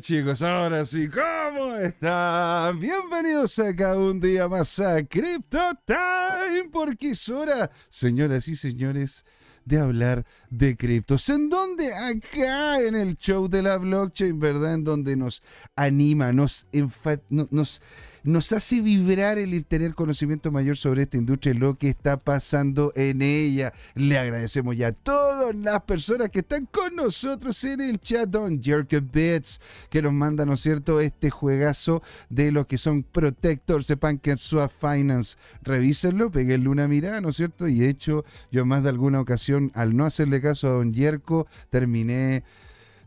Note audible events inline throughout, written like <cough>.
Chicos, ahora sí, ¿cómo están? Bienvenidos acá un día más a Crypto Time, porque es hora, señoras y señores, de hablar de criptos. ¿En donde Acá en el show de la blockchain, ¿verdad? En donde nos anima, nos, nos nos hace vibrar el tener conocimiento mayor sobre esta industria y lo que está pasando en ella. Le agradecemos ya a todas las personas que están con nosotros en el chat, Don Jerk Bits, que nos manda, ¿no es cierto?, este juegazo de lo que son Protectors de Swap Finance. Revísenlo, peguenle una mirada, ¿no es cierto? Y de hecho, yo más de alguna ocasión, al no hacerle caso a Don Jerko, terminé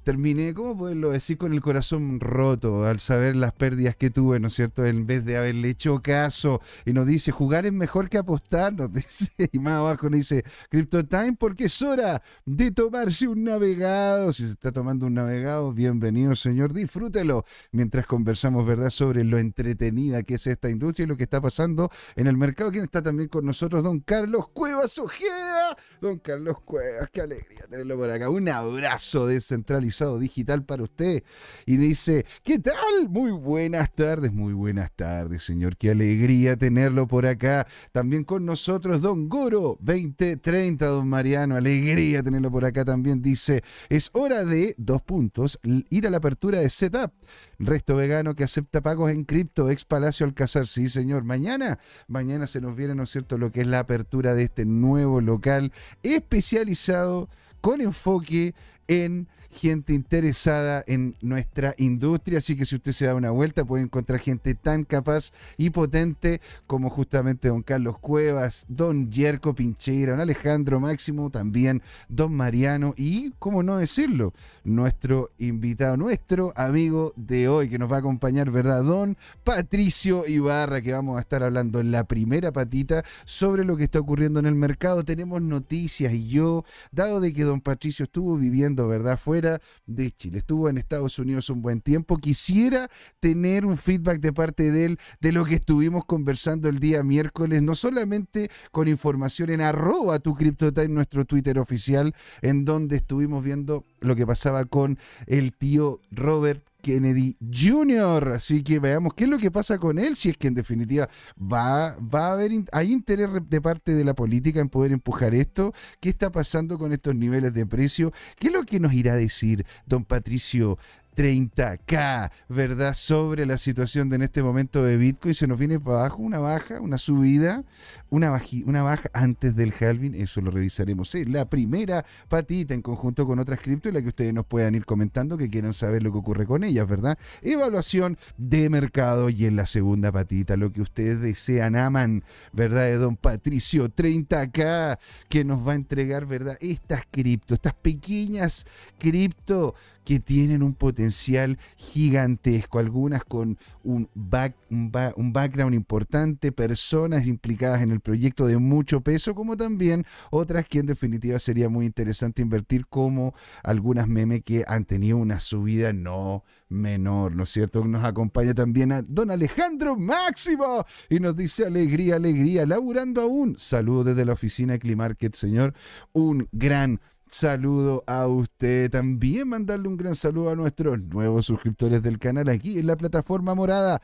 terminé, ¿cómo poderlo decir? Con el corazón roto al saber las pérdidas que tuve, ¿no es cierto? En vez de haberle hecho caso. Y nos dice, jugar es mejor que apostar, nos <laughs> dice. Y más abajo nos dice, Crypto Time, porque es hora de tomarse un navegado. Si se está tomando un navegado, bienvenido, señor, disfrútelo. Mientras conversamos, ¿verdad?, sobre lo entretenida que es esta industria y lo que está pasando en el mercado. ¿Quién está también con nosotros? Don Carlos Cuevas Ojeda. Don Carlos Cuevas, qué alegría tenerlo por acá. Un abrazo descentralizado digital para usted. Y dice, ¿qué tal? Muy buenas tardes, muy buenas tardes, señor. Qué alegría tenerlo por acá. También con nosotros, don Goro 2030, don Mariano. Alegría tenerlo por acá también. Dice, es hora de, dos puntos, ir a la apertura de Setup. Resto vegano que acepta pagos en cripto, ex Palacio Alcázar. Sí, señor. Mañana, mañana se nos viene, ¿no es cierto?, lo que es la apertura de este nuevo local especializado con enfoque en gente interesada en nuestra industria, así que si usted se da una vuelta puede encontrar gente tan capaz y potente como justamente don Carlos Cuevas, don Yerko Pincheira, don Alejandro Máximo, también don Mariano y, cómo no decirlo, nuestro invitado, nuestro amigo de hoy que nos va a acompañar, ¿verdad? Don Patricio Ibarra, que vamos a estar hablando en la primera patita sobre lo que está ocurriendo en el mercado. Tenemos noticias y yo, dado de que don Patricio estuvo viviendo, ¿verdad? Fuera de Chile. Estuvo en Estados Unidos un buen tiempo. Quisiera tener un feedback de parte de él de lo que estuvimos conversando el día miércoles, no solamente con información en arroba tu CryptoTime, nuestro Twitter oficial, en donde estuvimos viendo lo que pasaba con el tío Robert Kennedy Jr. Así que veamos qué es lo que pasa con él, si es que en definitiva va, va a haber, hay interés de parte de la política en poder empujar esto, qué está pasando con estos niveles de precio, qué es lo que nos irá a decir don Patricio 30K, ¿verdad? Sobre la situación de en este momento de Bitcoin. Se nos viene para abajo una baja, una subida, una, una baja antes del halving. Eso lo revisaremos en la primera patita en conjunto con otras cripto y la que ustedes nos puedan ir comentando que quieran saber lo que ocurre con ellas, ¿verdad? Evaluación de mercado y en la segunda patita, lo que ustedes desean, aman, ¿verdad? De don Patricio 30K, que nos va a entregar, ¿verdad? Estas cripto, estas pequeñas cripto que tienen un potencial gigantesco, algunas con un, back, un, background importante, personas implicadas en el proyecto de mucho peso, como también otras que en definitiva sería muy interesante invertir, como algunas memes que han tenido una subida no menor, ¿no es cierto? Nos acompaña también a don Alejandro Máximo y nos dice alegría, alegría, laburando aún. Saludos desde la oficina Climarket, señor. Un gran saludo a usted. También mandarle un gran saludo a nuestros nuevos suscriptores del canal aquí en la plataforma morada.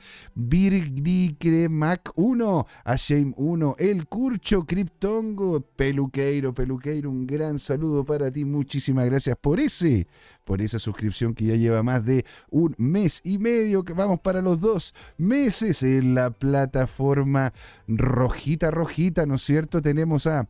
Mac 1, a Shame 1, El Curcho, Criptongo, Peluqueiro, Peluqueiro, un gran saludo para ti. Muchísimas gracias por ese, por esa suscripción que ya lleva más de un mes y medio, que vamos para los dos meses en la plataforma rojita, rojita, ¿no es cierto? Tenemos a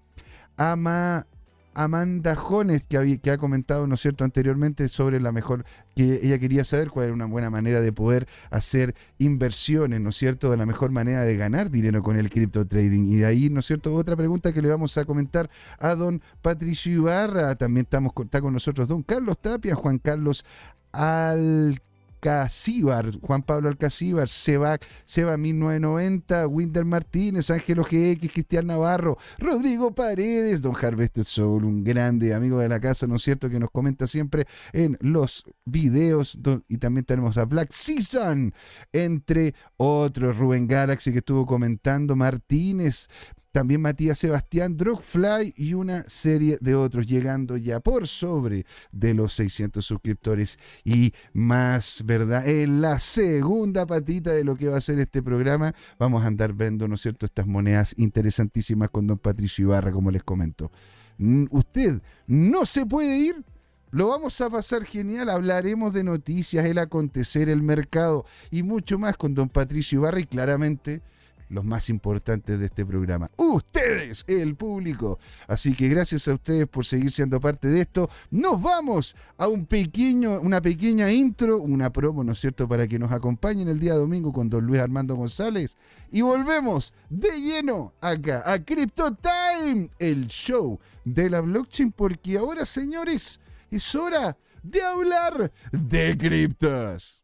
Ama Amanda Jones, que, ha comentado, ¿no es cierto?, anteriormente sobre la mejor, que ella quería saber cuál era una buena manera de poder hacer inversiones, ¿no es cierto?, de la mejor manera de ganar dinero con el cripto trading. Y de ahí, ¿no es cierto?, otra pregunta que le vamos a comentar a don Patricio Ibarra, también estamos, está con nosotros don Carlos Tapia, Juan Carlos Al Alcacíbar, Juan Pablo Alcacíbar, Seba, Seba 1990, Winder Martínez, Ángelo GX, Cristian Navarro, Rodrigo Paredes, Don Harvested Soul, un grande amigo de la casa, ¿no es cierto?, que nos comenta siempre en los videos, y también tenemos a Black Season, entre otros, Rubén Galaxy que estuvo comentando, Martínez, también Matías Sebastián, Drogfly y una serie de otros, llegando ya por sobre de los 600 suscriptores y más, ¿verdad? En la segunda patita de lo que va a ser este programa, vamos a andar viendo, ¿no es cierto?, estas monedas interesantísimas con don Patricio Ibarra, como les comento. Usted no se puede ir lo vamos a pasar genial, hablaremos de noticias, el acontecer, el mercado y mucho más con don Patricio Ibarra y claramente los más importantes de este programa. Ustedes, el público. Así que gracias a ustedes por seguir siendo parte de esto. Nos vamos a un pequeño, una pequeña intro, una promo, ¿no es cierto?, para que nos acompañen el día domingo con don Luis Armando González. Y volvemos de lleno acá a Crypto Time, el show de la blockchain, porque ahora, señores, es hora de hablar de criptos.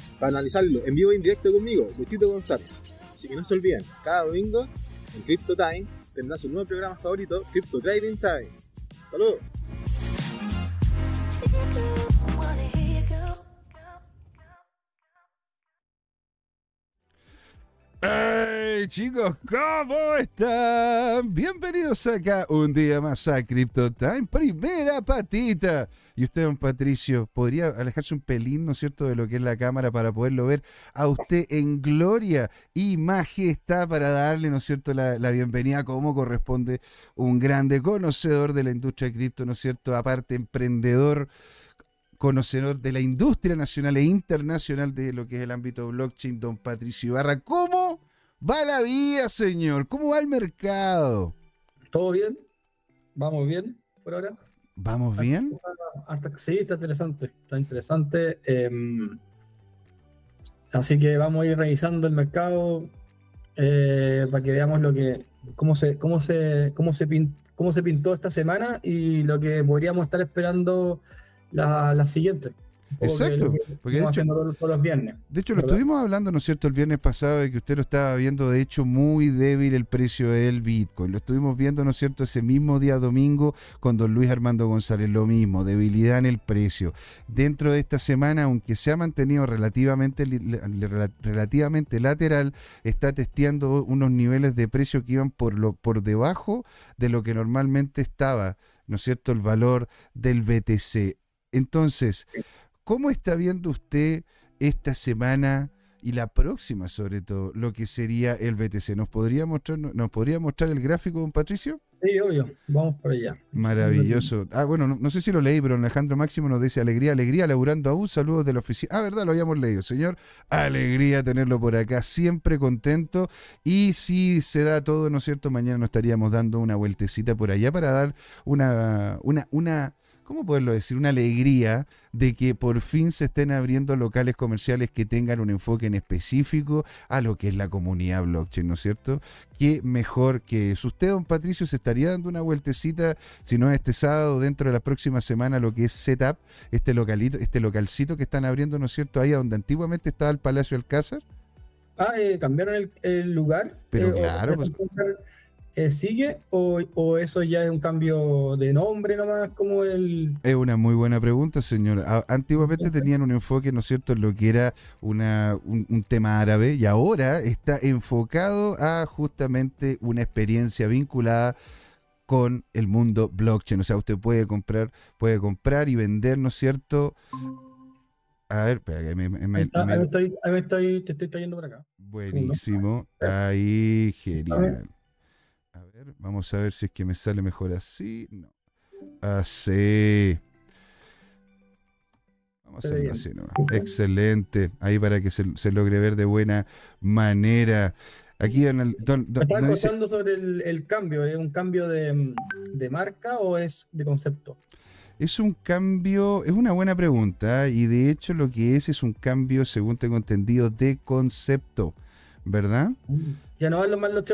para analizarlo en vivo e indirecto conmigo, Luchito González. Así que no se olviden, cada domingo en Crypto Time tendrá su nuevo programa favorito, Crypto Trading Time. ¡Saludos! ¡Hey chicos! ¿Cómo están? Bienvenidos acá un día más a Crypto Time, primera patita y usted, don Patricio, podría alejarse un pelín, ¿no es cierto?, de lo que es la cámara para poderlo ver a usted en gloria y majestad para darle, ¿no es cierto?, la, bienvenida como corresponde un grande conocedor de la industria de cripto, ¿no es cierto?, aparte emprendedor conocedor de la industria nacional e internacional de lo que es el ámbito blockchain, don Patricio Ibarra. ¿Cómo va la vida, señor? ¿Cómo va el mercado? ¿Todo bien? ¿Vamos bien por ahora? ¿Vamos bien? sí, está interesante. Está interesante. Em, así que vamos a ir revisando el mercado eh, para que veamos lo que cómo se, cómo se, cómo se, cómo se pintó esta semana y lo que podríamos estar esperando la, la siguiente. Exacto, porque de hecho, los viernes, de hecho lo estuvimos hablando, ¿no es cierto?, el viernes pasado de que usted lo estaba viendo, de hecho, muy débil el precio del Bitcoin. Lo estuvimos viendo, ¿no es cierto?, ese mismo día domingo con don Luis Armando González, lo mismo, debilidad en el precio. Dentro de esta semana, aunque se ha mantenido relativamente, relativamente lateral, está testeando unos niveles de precio que iban por, lo, por debajo de lo que normalmente estaba, ¿no es cierto?, el valor del BTC. Entonces, ¿Cómo está viendo usted esta semana y la próxima, sobre todo, lo que sería el BTC? ¿Nos podría mostrar, nos podría mostrar el gráfico, don Patricio? Sí, obvio, vamos por allá. Maravilloso. Ah, bueno, no, sé si lo leí, pero Alejandro Máximo nos dice alegría, alegría, laburando aún, saludos de la oficina. Ah, verdad, lo habíamos leído, señor. Alegría tenerlo por acá, siempre contento. Y si se da todo, ¿no es cierto? Mañana nos estaríamos dando una vueltecita por allá para dar una, una, una ¿cómo poderlo decir? Una alegría de que por fin se estén abriendo locales comerciales que tengan un enfoque en específico a lo que es la comunidad blockchain, ¿no es cierto? Qué mejor que eso. Usted, don Patricio, se estaría dando una vueltecita, si no este sábado, dentro de la próxima semana, lo que es Setup, este localito, este localcito que están abriendo, ¿no es cierto? Ahí donde antiguamente estaba el Palacio Alcázar. Ah, eh, cambiaron el, lugar. Pero eh, claro, pues, eh, sigue o, eso ya es un cambio de nombre nomás como el... Es una muy buena pregunta, señor. Antiguamente tenían un enfoque, ¿no es cierto?, en lo que era una, un, tema árabe y ahora está enfocado a justamente una experiencia vinculada con el mundo blockchain. O sea, usted puede comprar, puede comprar y vender, ¿no es cierto? A ver, espera, que me, ahí, estoy, ahí estoy, te estoy trayendo por acá. Buenísimo. Ahí, genial vamos a ver si es que me sale mejor así. No. Así. Vamos a hacerlo así nomás. Excelente. Ahí para que se, se, logre ver de buena manera. Aquí en el. Don, don, ¿Estás contando sobre el, el, cambio? ¿Es un cambio de, de, marca o es de concepto? Es un cambio, es una buena pregunta y de hecho lo que es es un cambio, según tengo entendido, de concepto, ¿verdad? Ya no van los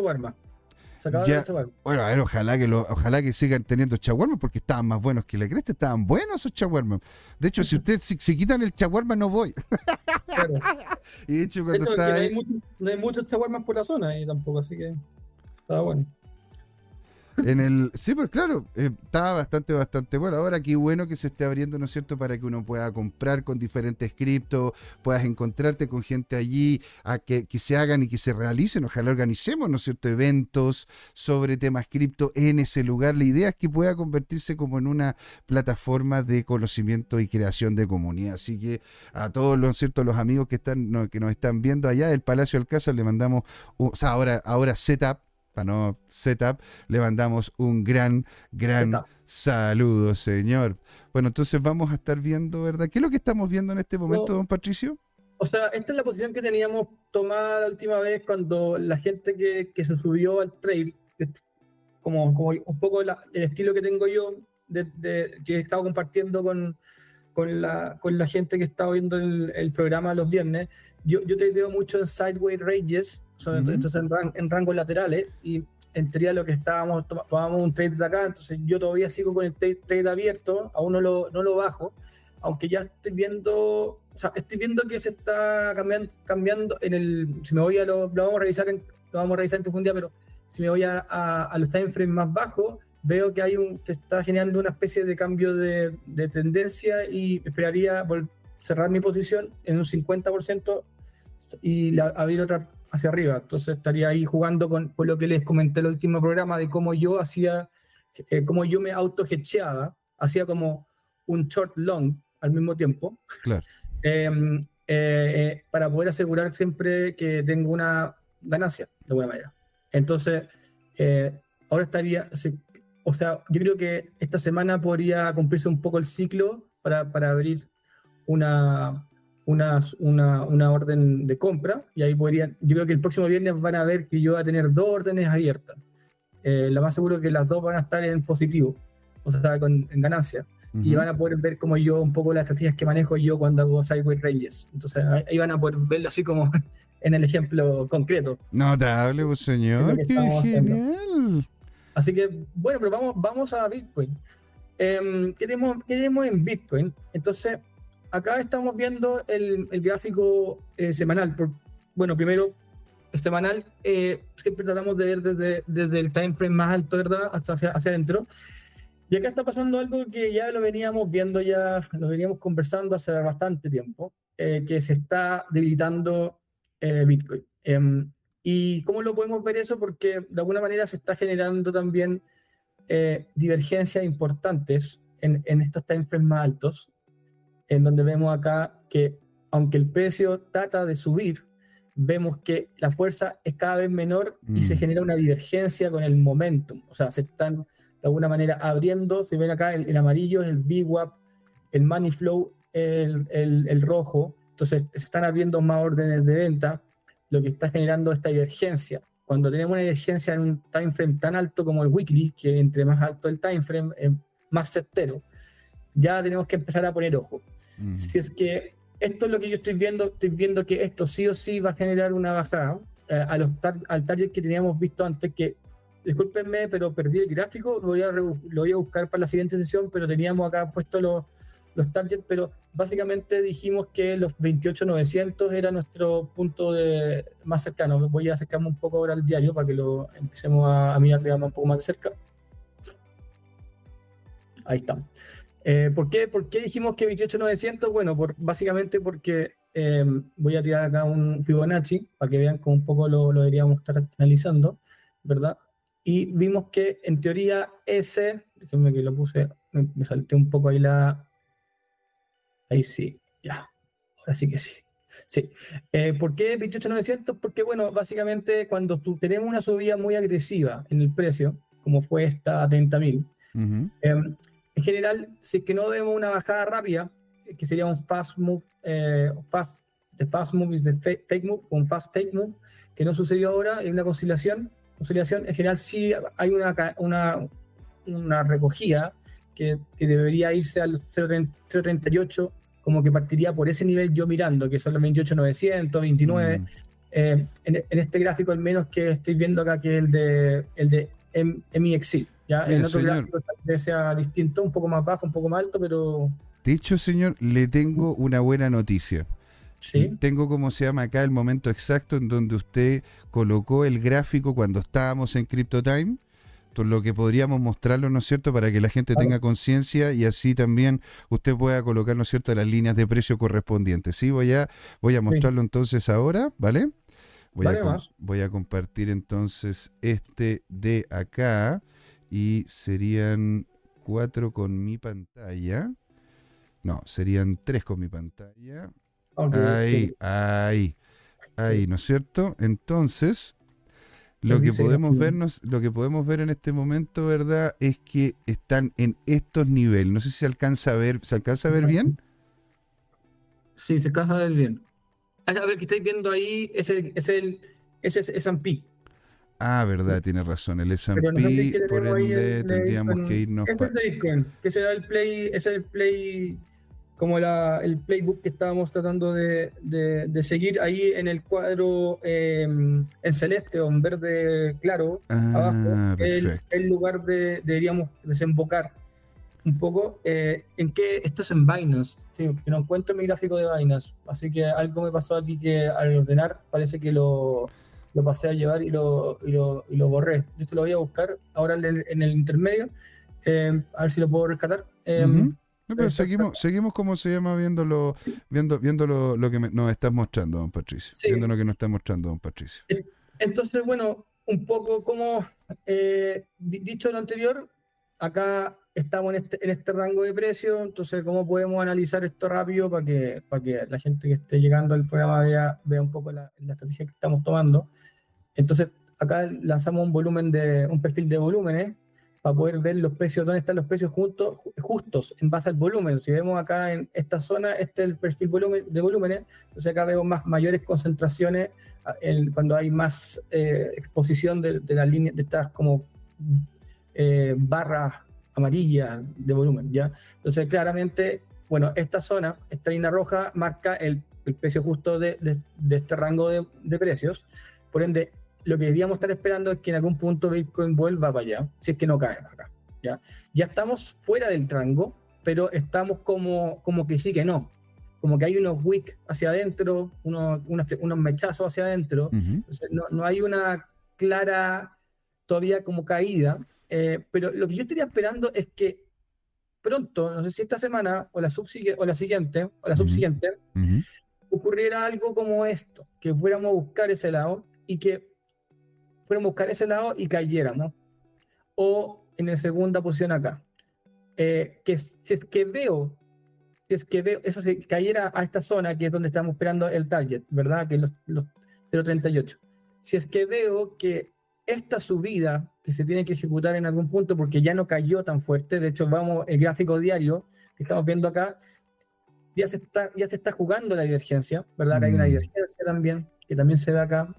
bueno, a ver, ojalá que, lo, ojalá que sigan teniendo chaguarmas porque estaban más buenos que la cresta, estaban buenos esos chaguarmas. De hecho, si ustedes si, quitan el chaguarma, no voy. <laughs> y de hecho, cuando está. Hay, no hay muchos chaguarmas por la zona y tampoco, así que estaba bueno. En el, sí, pues claro, eh, está bastante, bastante bueno. Ahora qué bueno que se esté abriendo, ¿no es cierto?, para que uno pueda comprar con diferentes criptos, puedas encontrarte con gente allí, a que, que, se hagan y que se realicen. Ojalá organicemos, ¿no es cierto?, eventos sobre temas cripto en ese lugar. La idea es que pueda convertirse como en una plataforma de conocimiento y creación de comunidad. Así que a todos los, ¿cierto? los amigos que, están, que nos están viendo allá del Palacio Alcázar le mandamos, o sea, ahora, ahora Setup no setup, le mandamos un gran, gran saludo, señor. Bueno, entonces vamos a estar viendo, ¿verdad? ¿Qué es lo que estamos viendo en este momento, don Patricio? O sea, esta es la posición que teníamos tomada la última vez cuando la gente que, se subió al trade, como, como un poco el estilo que tengo yo, de, que he estado compartiendo con, con, la, con la gente que estaba viendo el, programa los viernes, yo, yo tradeo mucho en Sideways Ranges, entonces en, rangos laterales y en teoría lo que estábamos, tomábamos un trade de acá, entonces yo todavía sigo con el trade, abierto, aún no lo, no lo bajo, aunque ya estoy viendo, o sea, estoy viendo que se está cambiando, cambiando en el, si me voy a lo, lo vamos a revisar en, lo vamos a revisar en profundidad, pero si me voy a, a, los time frames más bajos, veo que hay un, está generando una especie de cambio de, de tendencia y esperaría cerrar mi posición en un 50% y abrir otra hacia arriba. Entonces estaría ahí jugando con, con lo que les comenté en el último programa de cómo yo hacía, eh, cómo yo me auto hacía como un short long al mismo tiempo. Claro. <laughs> Em, eh, eh, para poder asegurar siempre que tengo una ganancia de alguna manera. Entonces, ahora estaría, o sea, yo creo que esta semana podría cumplirse un poco el ciclo para, para abrir una, una, una, una, orden de compra y ahí podrían, yo creo que el próximo viernes van a ver que yo voy a tener dos órdenes abiertas. Eh, lo más seguro es que las dos van a estar en positivo, o sea, con, en ganancia. Y van a poder ver como yo, un poco las estrategias que manejo yo cuando hago Sideways Ranges. Entonces ahí van a poder verlo así como <laughs> en el ejemplo concreto. Notable, pues, señor, qué genial. Así que, bueno, pero vamos, vamos a Bitcoin. Eh, ¿qué, tenemos, ¿Qué tenemos en Bitcoin? Entonces, acá estamos viendo el, gráfico eh, semanal. bueno, primero, el semanal eh, siempre tratamos de ver desde, desde el time frame más alto, ¿verdad? Hasta hacia, hacia adentro. Y acá está pasando algo que ya lo veníamos viendo, ya lo veníamos conversando hace bastante tiempo, eh, que se está debilitando Bitcoin. Em, ¿Y cómo lo podemos ver eso? Porque de alguna manera se está generando también divergencias importantes en, en estos time frames más altos en donde vemos acá que aunque el precio trata de subir, vemos que la fuerza es cada vez menor y se mm. genera una divergencia con el momentum. O sea, se están de alguna manera abriendo, se ven acá el, amarillo es el VWAP, el Money Flow el, el, rojo, entonces se están abriendo más órdenes de venta, lo que está generando esta divergencia. Cuando tenemos una divergencia en un time frame tan alto como el weekly, que entre más alto el time frame es más certero, ya tenemos que empezar a poner ojo. Mm. Si es que esto es lo que yo estoy viendo, estoy viendo que esto sí o sí va a generar una bajada eh, a los al target que teníamos visto antes, que discúlpenme, pero perdí el gráfico, lo voy a, lo voy a buscar para la siguiente sesión, pero teníamos acá puesto los, los targets, pero básicamente dijimos que los 28.900 era nuestro punto de, más cercano. Voy a acercarme un poco ahora al diario para que lo empecemos a, mirar un poco más de cerca. Ahí está. Eh, ¿por, qué, ¿por, qué, dijimos que 28900? Bueno, por, básicamente porque eh, voy a tirar acá un Fibonacci para que vean cómo un poco lo, lo deberíamos estar analizando, ¿verdad? Y vimos que en teoría ese, déjenme que lo puse, me, salté un poco ahí la... Ahí sí, ya, ahora sí que sí. Sí. Eh, ¿Por qué 28900? Porque, bueno, básicamente cuando tú, tenemos una subida muy agresiva en el precio, como fue esta a 30.000, en general, si es que no vemos una bajada rápida, que sería un fast move, eh, fast, de fast move is de fake, move, un fast fake move, que no sucedió ahora, en una conciliación. Conciliación, en general sí hay una, una, una recogida que, que, debería irse al 0.38, como que partiría por ese nivel yo mirando, que son los 28.900, 29. Mm. Eh, en, este gráfico al menos que estoy viendo acá, que es el de, el de MXC. ¿Ya? en otro gráfico sea distinto, un poco más bajo, un poco más alto, pero... Dicho señor, le tengo una buena noticia. ¿Sí? Tengo como se llama acá el momento exacto en donde usted colocó el gráfico cuando estábamos en CryptoTime lo que podríamos mostrarlo, ¿no es cierto?, para que la gente tenga conciencia y así también usted pueda colocar, ¿no es cierto?, las líneas de precio correspondientes. Sí, voy a, voy a mostrarlo entonces ahora, ¿vale? Voy, a, voy a compartir entonces este de acá y serían cuatro con mi pantalla. No, serían tres con mi pantalla. ahí, ahí, ahí, ¿no es cierto? Entonces, lo que podemos vernos, lo que podemos ver en este momento, ¿verdad? Es que están en estos niveles. No sé si se alcanza a ver, ¿se alcanza a ver bien? Sí, se alcanza a ver bien. A ver, que estáis viendo ahí es el, es el, es S&P. Ah, verdad, tiene razón. El S&P, por ende, tendríamos que irnos. Ese es el Bitcoin, que será el Play, es el Play como la, el playbook que estábamos tratando de, de, seguir ahí en el cuadro em, en celeste o en verde claro, ah, abajo, el, el, lugar de, deberíamos desembocar un poco. Eh, ¿En qué? Esto es en Binance, sí, que no encuentro mi gráfico de Binance, así que algo me pasó aquí que al ordenar parece que lo, lo pasé a llevar y lo, y lo, y lo borré. Yo esto lo voy a buscar ahora en el, intermedio, eh, a ver si lo puedo rescatar. Uh pero seguimos, seguimos como se llama viendo viendo, viendo lo, que nos estás mostrando, don Patricio. Viendo lo que nos está mostrando, don Patricio. Entonces, bueno, un poco como eh, dicho lo anterior, acá estamos en este, en este rango de precio, entonces cómo podemos analizar esto rápido para que, para que la gente que esté llegando al programa vea, vea un poco la, la estrategia que estamos tomando. Entonces, acá lanzamos un volumen de, un perfil de volúmenes para poder ver los precios, dónde están los precios juntos, justos en base al volumen. Si vemos acá en esta zona, este es el perfil volumen, de volúmenes, entonces acá vemos más mayores concentraciones ah, cuando hay más eh, exposición de, de las líneas, de estas como eh, barras amarillas de volumen, ¿ya? Entonces claramente, bueno, esta zona, esta línea roja marca el, precio justo de, de este rango de precios, por ende, lo que debíamos estar esperando es que en algún punto Bitcoin vuelva para allá, si es que no cae acá. Ya, ya estamos fuera del rango, pero estamos como, como que sí que no. Como que hay unos wicks hacia adentro, unos, unos, mechazos hacia adentro. no, no, hay una clara todavía como caída. Eh, pero lo que yo estaría esperando es que pronto, no sé si esta semana o la, o la siguiente, o la subsiguiente, ocurriera algo como esto, que fuéramos a buscar ese lado y que fueron a buscar ese lado y cayeran, O en la segunda posición acá. Eh, que si es que veo, si es que veo, eso se cayera a esta zona que es donde estamos esperando el target, ¿verdad? Que es los, los 0.38. Si es que veo que esta subida que se tiene que ejecutar en algún punto porque ya no cayó tan fuerte, de hecho vamos, el gráfico diario que estamos viendo acá, ya se está, ya se está jugando la divergencia, ¿verdad? hay una mm. divergencia también, que también se ve acá,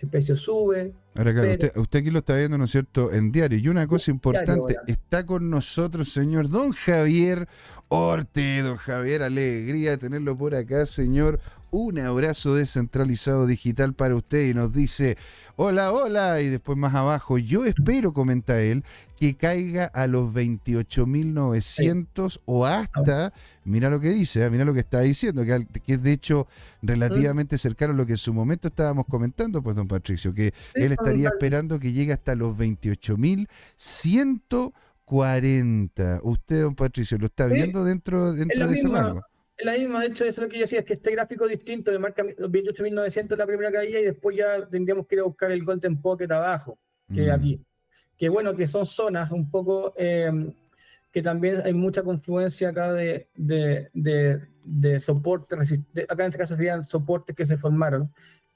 el precio sube, Ahora, claro, usted, aquí lo está viendo, ¿no es cierto?, en diario. Y una cosa importante, está con nosotros, señor Don Javier Orte. Don Javier, alegría tenerlo por acá, señor un abrazo descentralizado digital para usted y nos dice, hola, hola, y después más abajo, yo espero, comenta él, que caiga a los 28.900 o hasta, mira lo que dice, ¿eh? mira lo que está diciendo, que, es de hecho relativamente cercano a lo que en su momento estábamos comentando, pues don Patricio, que él estaría esperando que llegue hasta los 28.140. Usted, don Patricio, ¿lo está viendo dentro, dentro de ese rango? La misma, de hecho, eso es lo que yo decía, es que este gráfico distinto de marca 28.900 la primera caída y después ya tendríamos que ir a buscar el Golden Pocket abajo, que mm. aquí. Que bueno, que son zonas un poco em, que también hay mucha confluencia acá de, de, de, de soporte, acá en este caso serían soportes que se formaron.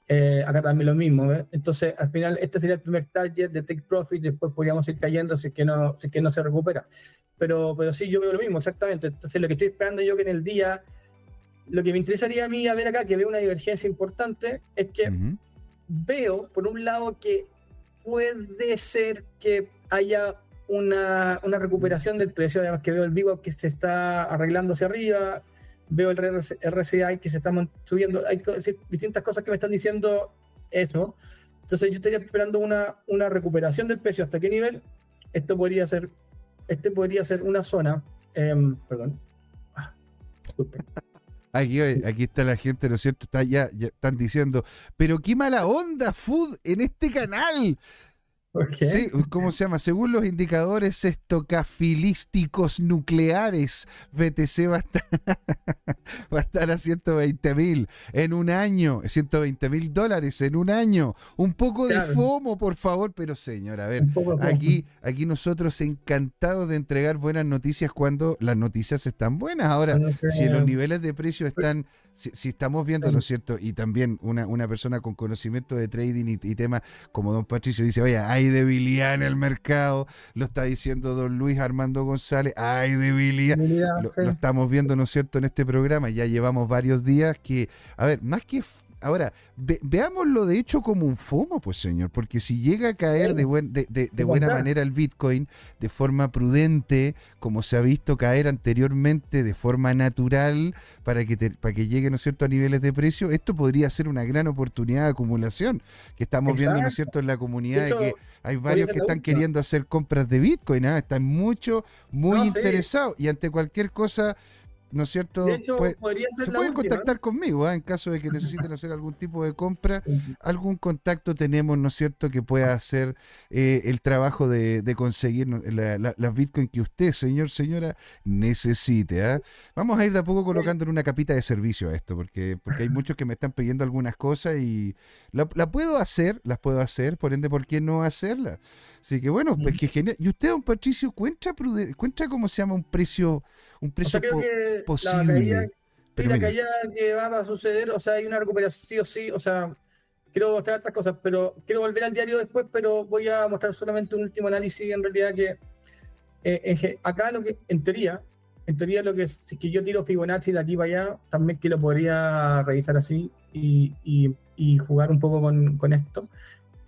Eh, acá también lo mismo. ¿eh? Entonces, al final, este sería el primer target de take profit. Después podríamos ir cayendo si es que no, si es que no se recupera. Pero, pero sí, yo veo lo mismo, exactamente. Entonces, lo que estoy esperando yo que en el día, lo que me interesaría a mí a ver acá, que veo una divergencia importante, es que Ujú. veo, por un lado, que puede ser que haya una, una recuperación del precio, además que veo el VWAP que se está arreglando hacia arriba, veo el RSI que se está subiendo, hay distintas cosas que me están diciendo eso. Entonces yo estaría esperando una, una recuperación del precio. ¿Hasta qué nivel? Esto podría ser, este podría ser una zona, em, perdón. Ah, disculpen. Aquí, aquí está la gente, ¿no es cierto? Está ya, ya están diciendo, pero qué mala onda, Food, en este canal. Sí, ¿cómo se llama? Según los indicadores estocafilísticos nucleares, BTC va a estar, <laughs> va a, estar a 120 mil en un año, 120 mil dólares en un año. Un poco de. FOMO, por favor, pero señor, a ver, Aquí, aquí nosotros encantados de entregar buenas noticias cuando las noticias están buenas. Ahora, si los niveles de precio están, si, si estamos viendo, ¿no es cierto? Y también una, una persona con conocimiento de trading y, y temas como don Patricio dice, oye, hay debilidad en el mercado, lo está diciendo don Luis Armando González, hay debilidad. Lo, sí. lo estamos viendo, ¿no es cierto?, en este programa. Ya llevamos varios días que, a ver, más que... Ahora, ve- veámoslo de hecho como un FOMO, pues señor, porque si llega a caer de, buen- de, de- de buena manera el Bitcoin, de forma prudente, como se ha visto caer anteriormente, de forma natural, para que, te- para que llegue, ¿no es cierto?, a niveles de precio, esto podría ser una gran oportunidad de acumulación, que estamos viendo, ¿no es cierto?, en la comunidad, de que hay varios que están queriendo hacer compras de Bitcoin, ¿ah? están mucho, muy No, sí. interesados, y ante cualquier cosa, ¿no es cierto?, De hecho, se pueden última. contactar conmigo ¿ah? en caso de que necesiten hacer algún tipo de compra. <laughs> Algún contacto tenemos, ¿no es cierto?, que pueda hacer eh, el trabajo de, de conseguir la- la- las Bitcoin que usted, señor, señora, necesite. ¿ah? Vamos a ir de a poco colocando en una capita de servicio a esto, porque, porque hay muchos que me están pidiendo algunas cosas y la, la puedo hacer, las puedo hacer, por ende, ¿por qué no hacerlas? Así que bueno, pues que genial. ¿Y usted, don Patricio, cuenta, cuenta cómo se llama un precio, un O precio sea, creo que posible? la caída, Pero la caída que va a suceder, o sea, hay una recuperación sí o sí, o sea, quiero mostrar otras cosas, pero quiero volver al diario después, pero voy a mostrar solamente un último análisis en realidad que eh, acá lo que, en teoría, en teoría lo que si es que yo tiro Fibonacci de aquí para allá, también que lo podría revisar así y, y- y jugar un poco con, con esto.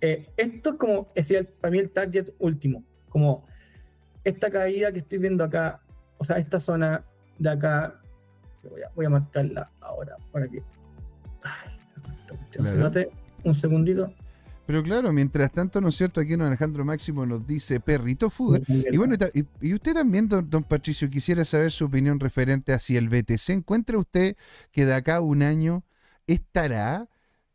Eh, esto es como, es el- para mí el target último, como esta caída que estoy viendo acá, o sea, esta zona de acá, voy a, voy a marcarla ahora para que ay, Claro. un segundito. pero claro, mientras tanto, ¿no es cierto? Aquí don Alejandro Máximo nos dice Perrito Food. Y bueno, y usted también, don, don Patricio, quisiera saber su opinión referente a si el BTC encuentra usted que de acá a un año estará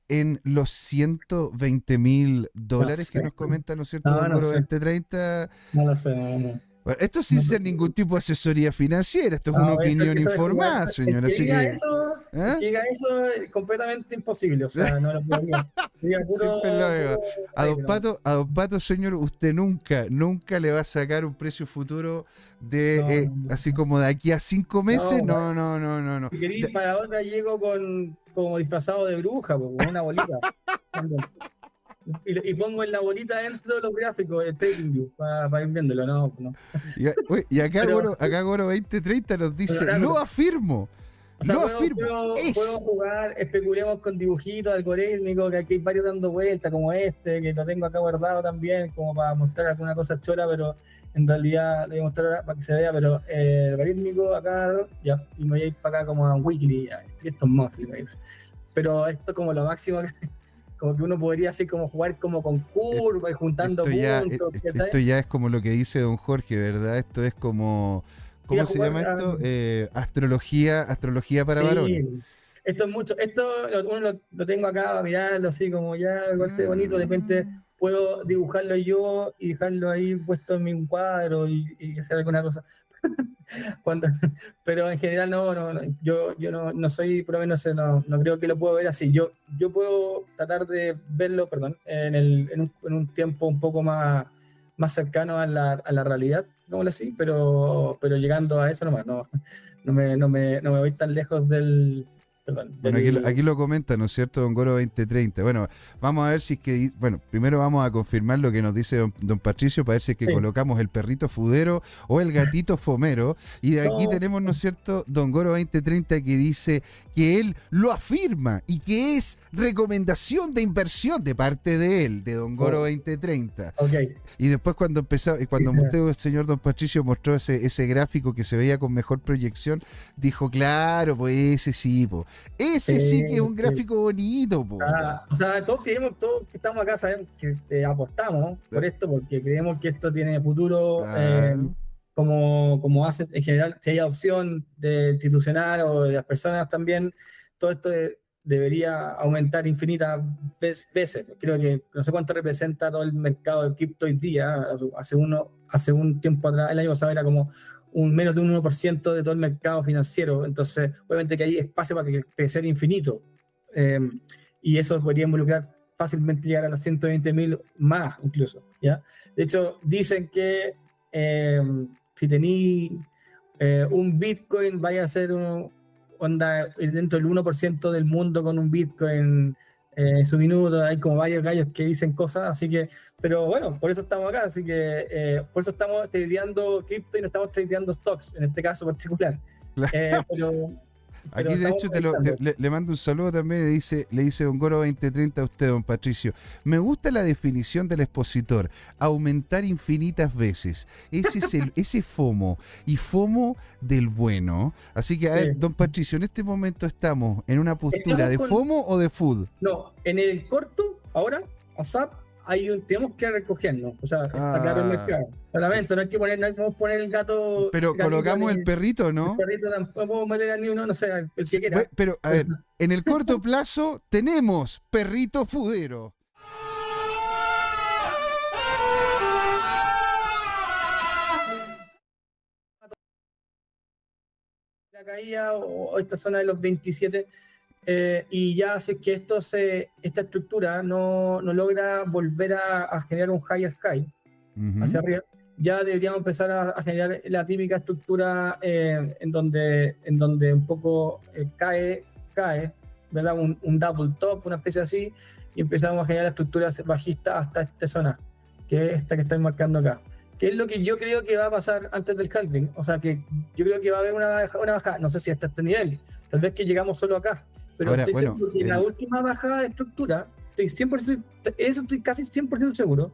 en los 120 mil dólares que sé. nos comenta, ¿no es cierto? No, no Goro sé. 2030. no lo sé, no, no. Bueno, esto sin No, ser ningún tipo de asesoría financiera, esto es una opinión informada, señor. Así que. eso, que diga eso es completamente imposible, o sea, no lo podría. <laughs> Puro- lo A don, Pato, a don Pato, señor, usted nunca, nunca le va a sacar un precio futuro de No, eh, así como de aquí a cinco meses. No, no, no, no, no. Si queréis, para otra llego con como disfrazado de bruja, con una bolita. <laughs> y, y pongo en la bolita dentro de los gráficos de TradingView para, ir viéndolo, no, no. Y, uy, y acá, Pero- Goro, acá Goro 2030 nos dice, Pero, lo claro. afirmo. O sea, lo puedo, afirmo. puedo- es. puedo jugar, especulemos con dibujitos algorítmicos, que aquí hay varios dando vueltas, como este, que lo tengo acá guardado también, como para mostrar alguna cosa chora, pero en realidad lo voy a mostrar para que se vea, pero eh, algorítmico acá, ya, y me voy a ir para acá como a weekly, ya, y esto es baby. pero esto es como lo máximo, que- como que uno podría así como jugar como con curva y juntando Esto ya, puntos, ¿cachai? esto ya es como lo que dice don Jorge, ¿verdad? Esto es como, ¿cómo se llama a- esto? Eh, astrología, astrología para Sí, varones. Esto es mucho, esto uno lo, lo tengo acá mirarlo así como ya, igual se ve bonito, de repente puedo dibujarlo yo y dejarlo ahí puesto en mi cuadro y, y hacer alguna cosa. <laughs> Pero en general no, no, no, yo, yo no, no soy, por lo menos eh, no, no creo que lo puedo ver así. Yo, yo puedo tratar de verlo, perdón, en, el, en, un, en un tiempo un poco más, más cercano a la, a la realidad, como así, pero, pero llegando a eso nomás, no, no, me, no, me, no me voy tan lejos del, perdón. Bueno, aquí, lo- aquí lo comenta, ¿no es cierto, Don Goro 2030? Bueno, vamos a ver si es que. Bueno, primero vamos a confirmar lo que nos dice Don, don Patricio para ver si es que Sí. colocamos el perrito fudero o el gatito <laughs> fomero. Y de aquí No. tenemos, ¿no es cierto, Don Goro 2030 que dice que él lo afirma y que es recomendación de inversión de parte de él, de Don Goro Oh. 2030. Ok, Y después cuando empezó, y cuando Sí, sí. usted, el señor Don Patricio, mostró ese, ese gráfico que se veía con mejor proyección, dijo, claro, pues ese sí, po. Ese sí, Sí, que es un sí. gráfico bonito, po. Ah, o sea, todos creemos, todos que estamos acá sabemos que eh, apostamos por esto porque creemos que esto tiene futuro. eh, Claro. como, como hace en general, si hay opción de institucional o de las personas también, todo esto de- debería aumentar infinitas veces. Creo que no sé cuánto representa todo el mercado de cripto hoy día. Hace, uno, hace un tiempo atrás, el año pasado era como un menos de un 1% de todo el mercado financiero. Entonces, obviamente que hay espacio para que crecer infinito. Eh, y eso podría involucrar fácilmente llegar a los 120 mil más incluso. ¿ya? De hecho, dicen que eh, si tení eh, un Bitcoin, vaya a ser un, onda dentro del 1% del mundo con un Bitcoin eh, en su minuto. Hay como varios gallos que dicen cosas, así que, pero bueno, por eso estamos acá, así que eh, por eso estamos tradeando cripto y no estamos tradeando stocks, en este caso particular. Eh, pero Aquí de hecho te lo- te- revisando. le, le mando un saludo también, le dice, le dice Don Goro 2030 a usted, Don Patricio. Me gusta la definición del expositor, aumentar infinitas veces. Ese es el, <laughs> ese FOMO y FOMO del bueno. Así que, a Sí. ver, Don Patricio, en este momento estamos en una postura Estamos de con- FOMO o de food. No, en el corto, ahora, ASAP, hay un, tenemos que recogernos, o sea, está claro el Ah. mercado. Solamente, no hay que poner, no hay que poner el gato. Pero gatito colocamos el perrito, el ¿no? perrito tampoco puedo meter a ni uno, no sé, el que Sí, quiera. pe- Pero, a ver, en el corto plazo tenemos perrito fudero. la caída o, o esta zona de los 27 eh, y ya si es que esto se, esta estructura no, no logra volver a, a generar un higher high Ujú. hacia arriba, ya deberíamos empezar a, a generar la típica estructura eh, en, donde, en donde un poco eh, cae, cae, ¿verdad? Un, un double top, una especie así, y empezamos a generar estructuras bajistas hasta esta zona, que es esta que estoy marcando acá. Que es lo que yo creo que va a pasar antes del halving. O sea, que yo creo que va a haber una baja, una bajada, no sé si hasta este nivel, tal vez que llegamos solo acá. Pero Ahora, estoy bueno, seguro que la el- última bajada de estructura, estoy 100%, eso estoy casi 100% seguro,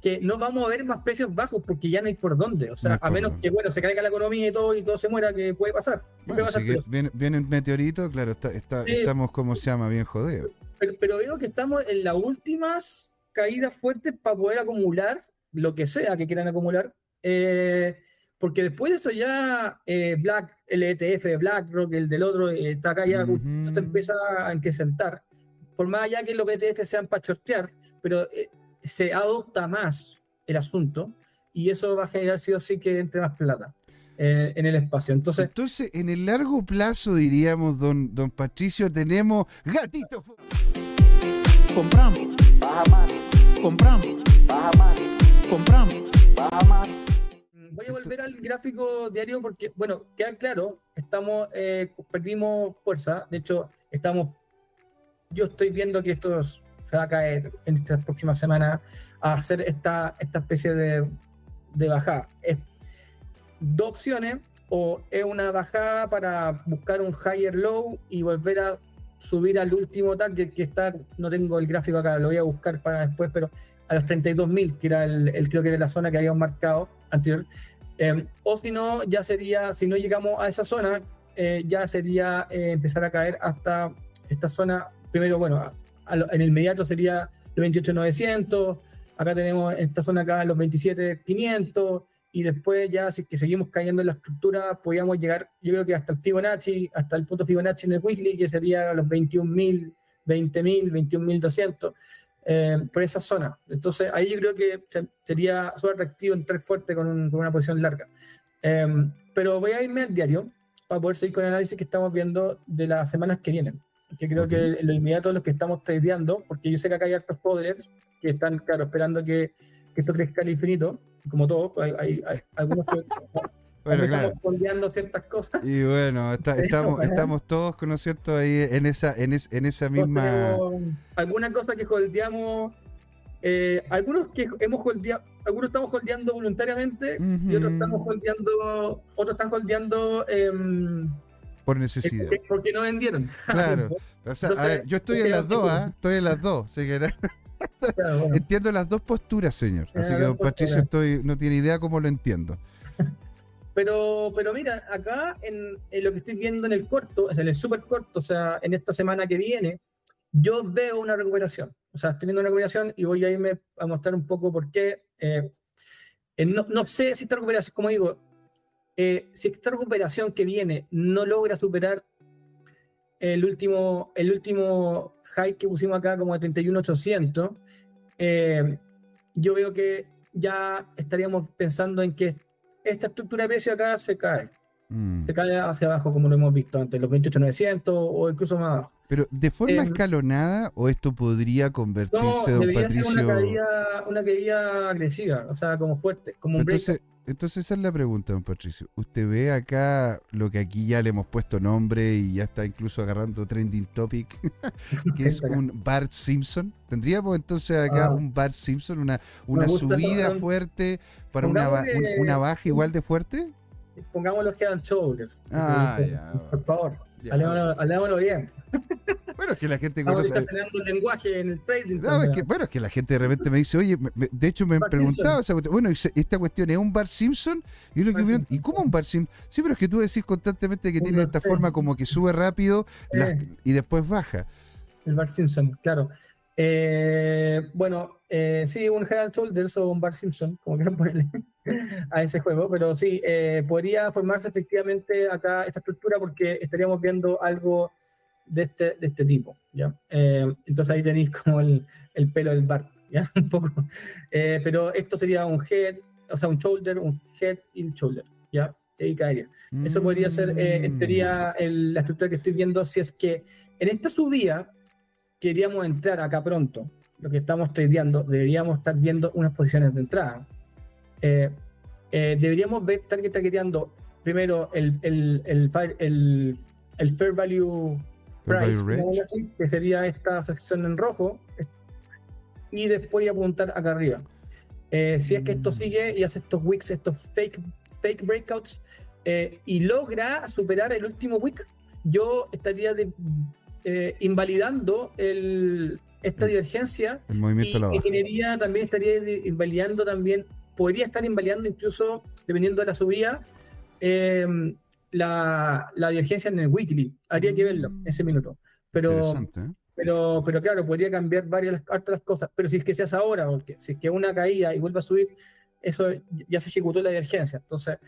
que no vamos a ver más precios bajos porque ya no hay por dónde. O sea, No a menos que, bueno, se caiga la economía y todo y todo se muera, que puede pasar. Bueno, va a si viene, viene un meteorito, claro, está, está- estamos, como se llama? Bien jodidos. pero, pero veo que estamos en las últimas caídas fuertes para poder acumular lo que sea que quieran acumular. eh, porque después de eso ya eh, Black, el ETF de BlackRock, el del otro, eh, está acá ya, Ujú. esto se empieza a acrecentar. Por más allá que los ETF sean para shortear, pero eh, se adopta más el asunto y eso va a generar sí o sí que entre más plata eh, en el espacio. Entonces, Entonces, en el largo plazo, diríamos, don, don Patricio, tenemos gatito. Compramos. Baja más. Compramos. Baja más. Compramos. Baja más. Voy a volver al gráfico diario porque, bueno, queda claro, estamos, eh, perdimos fuerza, de hecho, estamos, yo estoy viendo que esto se va a caer en estas próximas semanas a hacer esta, esta especie de, de bajada. Es dos opciones, o es una bajada para buscar un higher low y volver a subir al último target que está, no tengo el gráfico acá, lo voy a buscar para después, pero a los 32.000, que era el, el- creo que era la zona que habíamos marcado anterior. Eh, o si no, ya sería, si no llegamos a esa zona, eh, ya sería eh, empezar a caer hasta esta zona. Primero, bueno, en inmediato sería los 28.900, acá tenemos esta zona acá los 27.500, y después ya si que seguimos cayendo en la estructura, podríamos llegar, yo creo que hasta el Fibonacci, hasta el punto Fibonacci en el weekly, que sería los 21.000, 20.000, 21.200 eh, por esa zona. Entonces ahí yo creo que se- sería súper atractivo entrar fuerte con, un- con una posición larga. Eh, pero voy a irme al diario para poder seguir con el análisis que estamos viendo de las semanas que vienen. Que creo que lo inmediato los que estamos tradeando, porque yo sé que acá hay hartos hodlers que están, claro, esperando que, que esto crezca al infinito, como todo. Hay, hay- hay algunos que <laughs> Bueno, claro. estamos sondeando ciertas cosas. Y bueno, está- <laughs> estamos, estamos todos, ¿no es cierto? Ahí en esa, en, es- en esa misma. Alguna cosa que holdeamos, eh, algunos que hemos holdeado, algunos estamos holdeando voluntariamente y otros estamos holdeando, otros están holdeando em, Por necesidad. porque- porque no vendieron. <laughs> Claro. O sea, a Entonces, ver, yo estoy en las dos. ¿ah? Estoy en las dos. así que <laughs> Claro, bueno. entiendo las dos posturas, señor. Eh, Así que don Patricio estoy, no tiene idea cómo lo entiendo. Pero, pero mira, acá en, en lo que estoy viendo en el corto, en el súper corto, o sea, en esta semana que viene, yo veo una recuperación. O sea, estoy viendo una recuperación y voy a irme a mostrar un poco por qué. eh, eh, no, no sé si esta recuperación, como digo, eh, si esta recuperación que viene no logra superar el último, el último high que pusimos acá como de 31,800, eh, yo veo que ya estaríamos pensando en que esta estructura de precio acá se cae, Mm. se cae hacia abajo como lo hemos visto antes, los 28,900 o incluso más abajo. Pero, ¿de forma Em, escalonada o esto podría No, convertirse, don debería Patricio? ser una caída, una caída agresiva, o sea, como fuerte, como un. Entonces, entonces esa es la pregunta, don Patricio. ¿Usted ve acá lo que aquí ya le hemos puesto nombre y ya está incluso agarrando trending topic, <laughs> que es <laughs> un Bart Simpson? ¿Tendríamos entonces acá Ah. un Bart Simpson, una, una subida fuerte para una, que- una baja igual de fuerte? Pongamos los head and shoulders. Ah, por- ya. Por favor, hablémoslo, bien. Bueno, es que la gente conoce... el lenguaje en el trading. No, es también. que, bueno, es que la gente de repente me dice, oye, me- me- de hecho me han preguntado, esa cuestión, bueno, esta cuestión es un Bar Simpson, y, lo que me- ¿y cómo un Bar Simpson? Sí, pero es que tú decís constantemente que Un tiene esta forma como que sube rápido las- y después baja. El Bart Simpson, claro. Eh, bueno, eh, sí, un Head and Shoulders o un Bart Simpson, como quieran ponerle <laughs> a ese juego, pero sí, eh, podría formarse efectivamente acá esta estructura porque estaríamos viendo algo de este, de este tipo, ¿ya? Eh, entonces ahí tenéis como el, el pelo del Bart, ¿ya? <laughs> Un poco. Eh, pero esto sería un head, o sea, un shoulder, un head y un shoulder, ¿ya? Y caería. Eso podría ser, eh, en Mm. teoría, el- la estructura que estoy viendo. Si es que en esta subida queríamos entrar acá pronto, lo que estamos tradeando, deberíamos estar viendo unas posiciones de entrada. Eh, eh, deberíamos ver, estar targeteando primero el, el, el, el- el fair value Fair price, value como range. así, que sería esta sección en rojo, y después apuntar acá arriba. Eh, si es que esto Mm. sigue y hace estos wicks, estos fake, fake breakouts, eh, y logra superar el último wick, yo estaría de- eh, invalidando el- esta divergencia El movimiento la y baja. generaría también estaría invalidando también, podría estar invalidando incluso, dependiendo de la subida, eh, la, la divergencia en el weekly. Habría que verlo Mm. ese minuto. Pero, ¿eh? pero, pero claro, podría cambiar varias otras cosas. Pero si es que se hace ahora, porque si es que una caída y vuelve a subir, eso ya se ejecutó la divergencia. Entonces,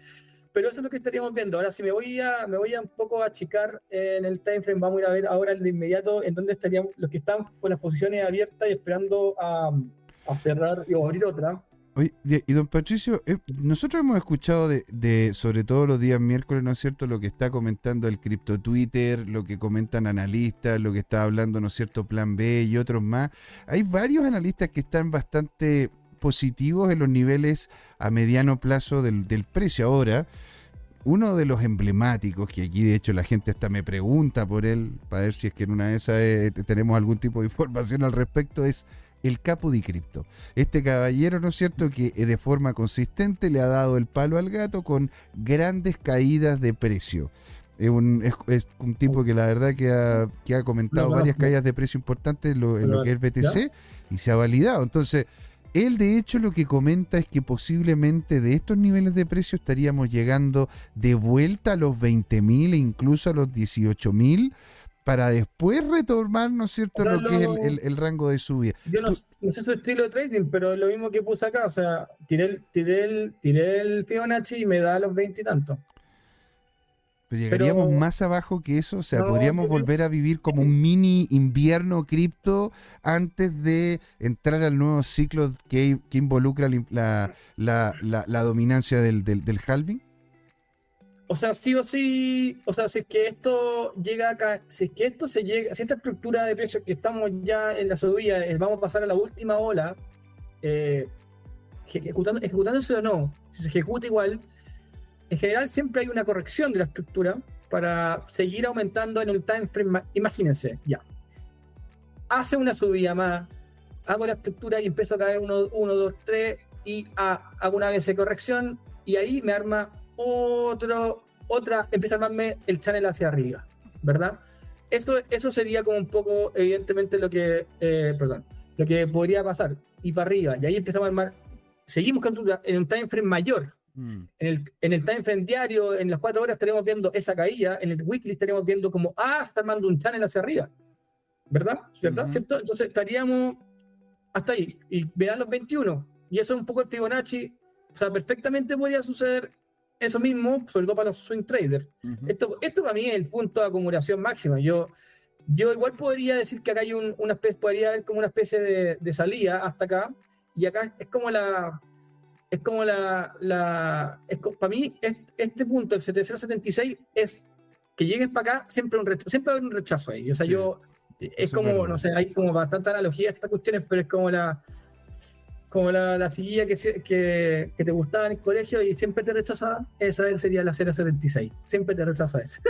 pero eso es lo que estaríamos viendo. Ahora, si me voy a, me voy a un poco achicar en el time frame, vamos a ir a ver ahora de inmediato en dónde estarían los que están con las posiciones abiertas y esperando a, a cerrar y abrir otra. Oye, y, don Patricio, eh, nosotros hemos escuchado de, de, sobre todo los días miércoles, ¿no es cierto?, lo que está comentando el cripto Twitter, lo que comentan analistas, lo que está hablando, ¿no es cierto?, Plan B y otros más. Hay varios analistas que están bastante positivos en los niveles a mediano plazo del, del precio. Ahora, uno de los emblemáticos, que aquí de hecho la gente hasta me pregunta por él, para ver si es que en una de esas eh, tenemos algún tipo de información al respecto, es el capo di cripto. Este caballero, ¿no es cierto?, que eh, de forma consistente le ha dado el palo al gato con grandes caídas de precio. Es un, es, es un tipo que la verdad que ha, que ha comentado varias caídas de precio importantes en lo, en lo que es BTC y se ha validado. Entonces, él de hecho lo que comenta es que posiblemente de estos niveles de precio estaríamos llegando de vuelta a los 20.000 e incluso a los 18.000 para después retomar, ¿no es cierto?, lo que es el, lo- el- el rango de subida. Yo no, no sé su estilo de trading, pero es lo mismo que puse acá. O sea, tiré el, tiré el, tiré el Fibonacci y me da los 20 y tanto. Pero llegaríamos Pero- más abajo que eso, o sea, No, podríamos yo volver a vivir como un mini invierno cripto antes de entrar al nuevo ciclo que, que involucra la, la, la- dominancia del, del, del halving. O sea, sí o sí, o sea, si es que esto llega acá, si es que esto se llega, si esta estructura de precios que estamos ya en la subida, eh, vamos a pasar a la última ola, eh, ejecutando, ejecutándose o no, si se ejecuta igual, en general siempre hay una corrección de la estructura para seguir aumentando en el time frame. ma- Imagínense, ya. Hace una subida más, hago la estructura y empiezo a caer 1, 2, 3 y ah, hago una vez de corrección y ahí me arma otro, otra, empieza a armarme el channel hacia arriba, ¿verdad? Eso, eso sería como un poco, evidentemente, lo que, eh, perdón, lo que podría pasar. Y para arriba, y ahí empezamos a armar, seguimos con en un time frame mayor, Mm. en el, en el time frame diario, en las cuatro horas estaremos viendo esa caída, en el weekly estaremos viendo como, ah, está armando un channel hacia arriba. ¿Verdad? ¿Verdad? Ujú. ¿Cierto? Entonces estaríamos hasta ahí. Y vean los 21. Y eso es un poco el Fibonacci. O sea, perfectamente podría suceder eso mismo, sobre todo para los swing traders. Ujú. Esto, esto para mí es el punto de acumulación máxima. Yo, yo igual podría decir que acá hay un- una especie, podría haber como una especie de, de salida hasta acá, y acá es como la, es como la, la es para mí es- este punto, el 776, es que llegues para acá, siempre un rechazo, siempre va a haber un rechazo ahí. O sea, Sí, yo, es como, verdad. no sé, hay como bastante analogía a estas cuestiones, pero es como la, como la, la chiquilla que, que, que te gustaba en el colegio y siempre te rechazaba, esa sería la 076. Siempre te rechaza esa.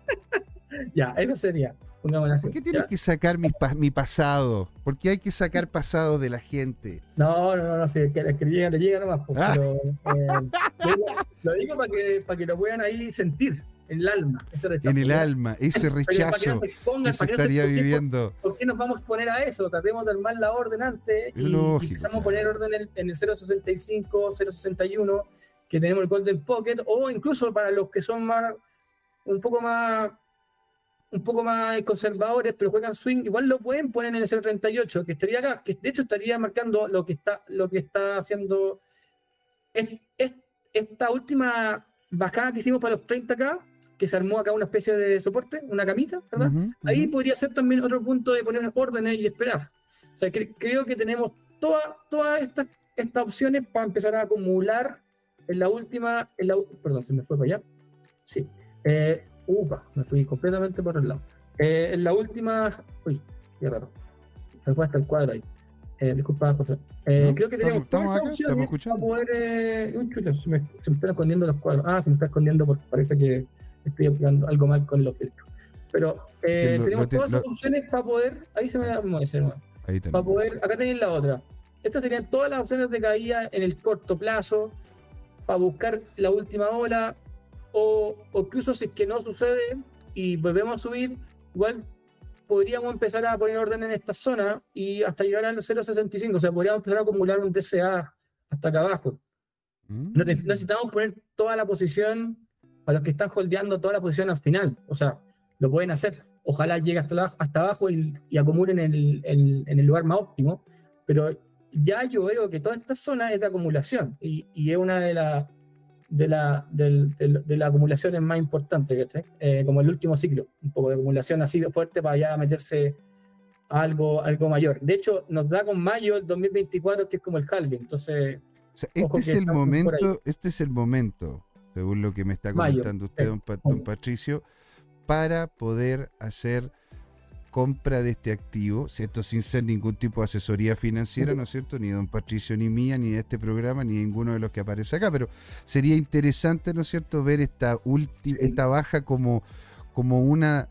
<laughs> ya, eso sería. Así, ¿Por qué tienes ya. que sacar mi, pa- mi pasado? ¿Por qué hay que sacar pasado de la gente? No, no, no, no, sí, que, que le llega, le llega nomás. pues, Ah. eh, <laughs> lo digo, para que, para que lo puedan ahí sentir en el alma, ese rechazo. En el alma, ese Pero para que no rechazo se expongan, para que estaría viviendo. ¿Por qué nos vamos a exponer a eso? Tratemos de armar la orden antes y, empezamos a poner orden en, en el 065, 061, que tenemos el Golden Pocket, o incluso para los que son más, un poco más, un poco más conservadores, pero juegan swing, igual lo pueden poner en el 038, que estaría acá, que de hecho estaría marcando lo que está, lo que está haciendo es- es- esta última bajada que hicimos para los 30k, que se armó acá una especie de soporte, una camita, ¿verdad? Ujú, Ahí ujú. podría ser también otro punto de poner órdenes y esperar. O sea, cre- creo que tenemos toda- todas estas, estas opciones para empezar a acumular en la última, en la, perdón, se me fue para allá. Sí. Eh, upa, me fui completamente por el lado. Eh, en la última, uy, qué raro. Me fue hasta el cuadro ahí. Eh, disculpa, José. Eh, No, creo que tenemos acá, opciones para poder. Eh, uy, chucha, se, me, se me están escondiendo los cuadros. Ah, se me está escondiendo porque parece que estoy aplicando algo mal con los filtros. Pero eh, lo- tenemos lo todas lo- opciones para poder. Ahí se me va a ¿no? Ahí Para poder. Acá tenéis la otra. Estas serían todas las opciones de caída en el corto plazo para buscar la última ola o, o incluso si es que no sucede y volvemos a subir, igual podríamos empezar a poner orden en esta zona y hasta llegar al 0.65, o sea, podríamos empezar a acumular un DCA hasta acá abajo. Mm. No necesitamos poner toda la posición, para los que están holdeando toda la posición al final, o sea, lo pueden hacer. Ojalá llegue hasta, la- hasta abajo y, y acumulen en el, en- en el lugar más óptimo, pero ya yo veo que toda esta zona es de acumulación y, y es una de las de la, del- del- de las acumulaciones más importantes, ¿cachai? Eh, como el último ciclo, un poco de acumulación así de fuerte para ya meterse a algo, algo mayor. De hecho, nos da con mayo del 2024, que es como el halving, entonces O sea, Ojo este es el momento, este es el momento, según lo que me está Mayo, comentando usted, don, Pa- don Patricio, para poder hacer compra de este activo, esto sin ser ningún tipo de asesoría financiera, ¿no es cierto? Ni don Patricio, ni mía, ni de este programa, ni ninguno de los que aparece acá, pero sería interesante, ¿no es cierto?, ver esta, ulti- esta baja como, como una,